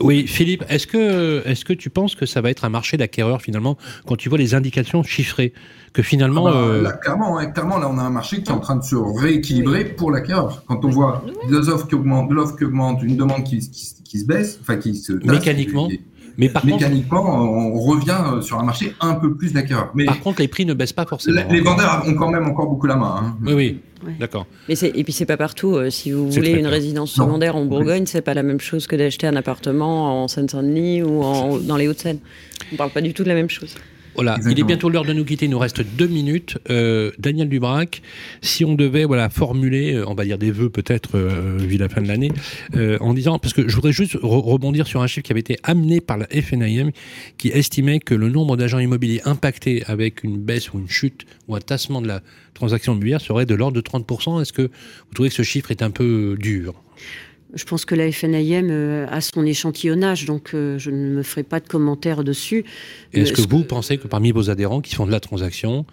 Oui, Philippe, est-ce que, est-ce que tu penses que ça va être un marché d'acquéreurs finalement quand tu vois les indications chiffrées que finalement Ah bah, euh, là, clairement, hein, clairement, là, on a un marché qui est en train de se rééquilibrer pour l'acquéreur. Quand on voit deux offres qui augmentent, l'offre qui augmente, une demande qui, qui, qui se baisse, enfin qui se tasse, Mécaniquement. et- mais par contre, mécaniquement, on revient euh, sur un marché un peu plus d'acquéreurs. Mais par contre les prix ne baissent pas forcément. les, les vendeurs ont quand même encore beaucoup la main. hein. Oui, oui, Ouais. d'accord. Mais c'est et puis c'est pas partout. euh, si vous C'est voulez une clair. résidence Non. secondaire en Bourgogne, c'est pas la même chose que d'acheter un appartement en Seine-Saint-Denis ou en, dans les Hauts-de-Seine. On parle pas du tout de la même chose. Voilà, il est bientôt l'heure de nous quitter. Il nous reste deux minutes. Euh, Daniel Dubrac, si on devait voilà formuler, euh, on va dire des vœux peut-être euh, vu la fin de l'année, euh, en disant parce que je voudrais juste re- rebondir sur un chiffre qui avait été amené par la FNIM, qui estimait que le nombre d'agents immobiliers impactés avec une baisse ou une chute ou un tassement de la transaction immobilière serait de l'ordre de 30%. Est-ce que vous trouvez que ce chiffre est un peu dur? Je pense que la FNIM euh, a son échantillonnage, donc euh, je ne me ferai pas de commentaires dessus. Est-ce Euh, que vous pensez que parmi vos adhérents qui font de la transaction,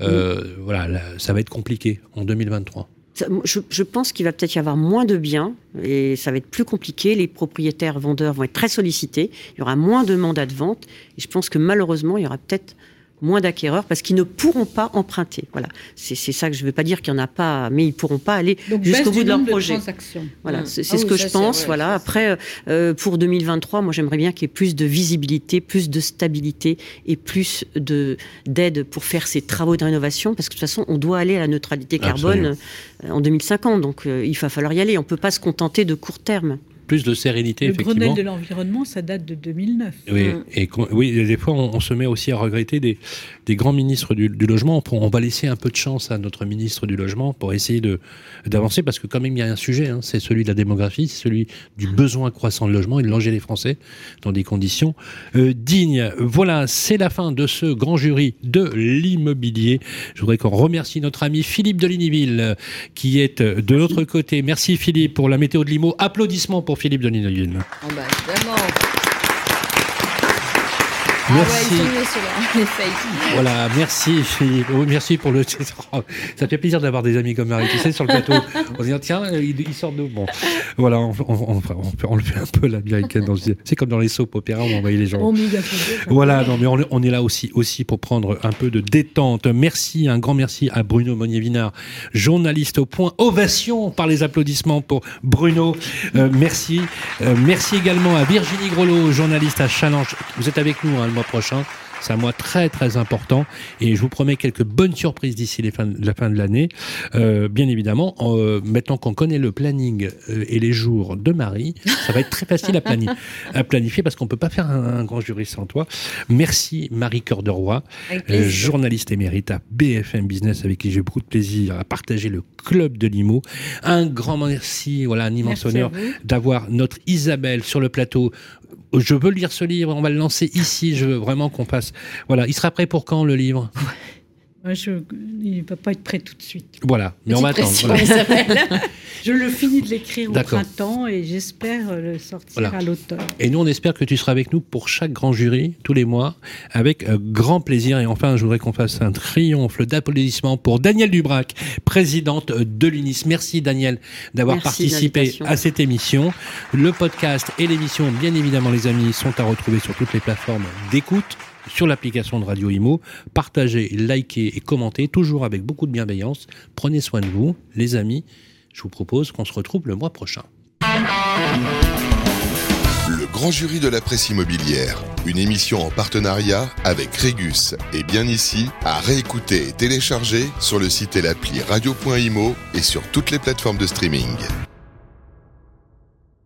euh, voilà, là, ça va être compliqué en 2023 Ça, Je, je pense qu'il va peut-être y avoir moins de biens et ça va être plus compliqué. Les propriétaires vendeurs vont être très sollicités. Il y aura moins de mandats de vente. Et je pense que malheureusement, il y aura peut-être moins d'acquéreurs parce qu'ils ne pourront pas emprunter. Voilà. C'est c'est ça que je ne veux pas dire qu'il n'y en a pas, mais ils ne pourront pas aller jusqu'au bout de leur projet. transactions. Voilà, c'est Ah c'est ce oui, que je pense. vrai, voilà. Après, euh, pour 2023, moi j'aimerais bien qu'il y ait plus de visibilité, plus de stabilité et plus de d'aide pour faire ces travaux de rénovation, parce que de toute façon, on doit aller à la neutralité carbone euh, en 2050. Donc euh, il va falloir y aller. On peut pas se contenter de court terme. Plus de sérénité, Le effectivement. Grenelle de l'environnement, ça date de 2009. Oui, Mm. et oui, des fois, on, on se met aussi à regretter des, des grands ministres du, du logement. On, on va laisser un peu de chance à notre ministre du logement pour essayer de d'avancer, parce que quand même, il y a un sujet, hein, c'est celui de la démographie, c'est celui du besoin croissant de logement et de loger les Français dans des conditions euh, dignes. Voilà, c'est la fin de ce grand jury de l'immobilier. Je voudrais qu'on remercie notre ami Philippe Delignyville, euh, qui est de l'autre côté. Merci Philippe pour la météo de l'IMO. Applaudissements pour Philippe bah évidemment. Merci. Ah ouais, ils sont mieux ceux-là, les fake. Voilà, merci Philippe. Oui, merci pour le. Ça fait plaisir d'avoir des amis comme Marie. Tu sais, sur le plateau, on se dit tiens, il, il sort d'où Bon, voilà, on, on, on, on fait- on le fait un peu l'américaine. dans- C'est comme dans les soap opéra où on envoyait les gens. En mégaphone. Voilà, non, mais on, est- on là aussi, aussi pour prendre un peu de détente. Merci, un grand merci à Bruno Monnier-Vinard, journaliste au point. Ovation par les applaudissements pour Bruno. Euh, merci. Euh, merci également à Virginie Grelot, journaliste à Challenge. Vous êtes avec nous hein, le mois prochain. C'est un mois très très important et je vous promets quelques bonnes surprises d'ici la fin de l'année. Euh, bien évidemment, euh, maintenant qu'on connaît le planning euh, et les jours de Marie, ça va être très facile à, planifier, à planifier parce qu'on peut pas faire un, grand jury sans toi. Merci Marie Cœur de Roi, euh, journaliste émérite à BFM Business avec qui j'ai beaucoup de plaisir à partager le club de Limo. Un grand merci, voilà un immense honneur d'avoir notre Isabelle sur le plateau je veux lire ce livre, on va le lancer ici, je veux vraiment qu'on passe. Voilà, il sera prêt pour quand le livre? je, il ne va pas être prêt tout de suite. Voilà, mais on va attendre. je le finis de l'écrire au printemps et j'espère le sortir à l'automne. Et nous, on espère que tu seras avec nous pour chaque grand jury, tous les mois, avec euh, grand plaisir. Et enfin, je voudrais qu'on fasse un triomphe d'applaudissements pour Danielle Dubrac, présidente de l'UNIS. Merci Danielle d'avoir participé à cette émission. Le podcast et l'émission, bien évidemment les amis, sont à retrouver sur toutes les plateformes d'écoute sur l'application de Radio Imo. Partagez, likez et commentez, toujours avec beaucoup de bienveillance. Prenez soin de vous, les amis. Je vous propose qu'on se retrouve le mois prochain. Le grand jury de la presse immobilière, une émission en partenariat avec Régus et bien ici, à réécouter et télécharger sur le site et l'appli radio.imo et sur toutes les plateformes de streaming.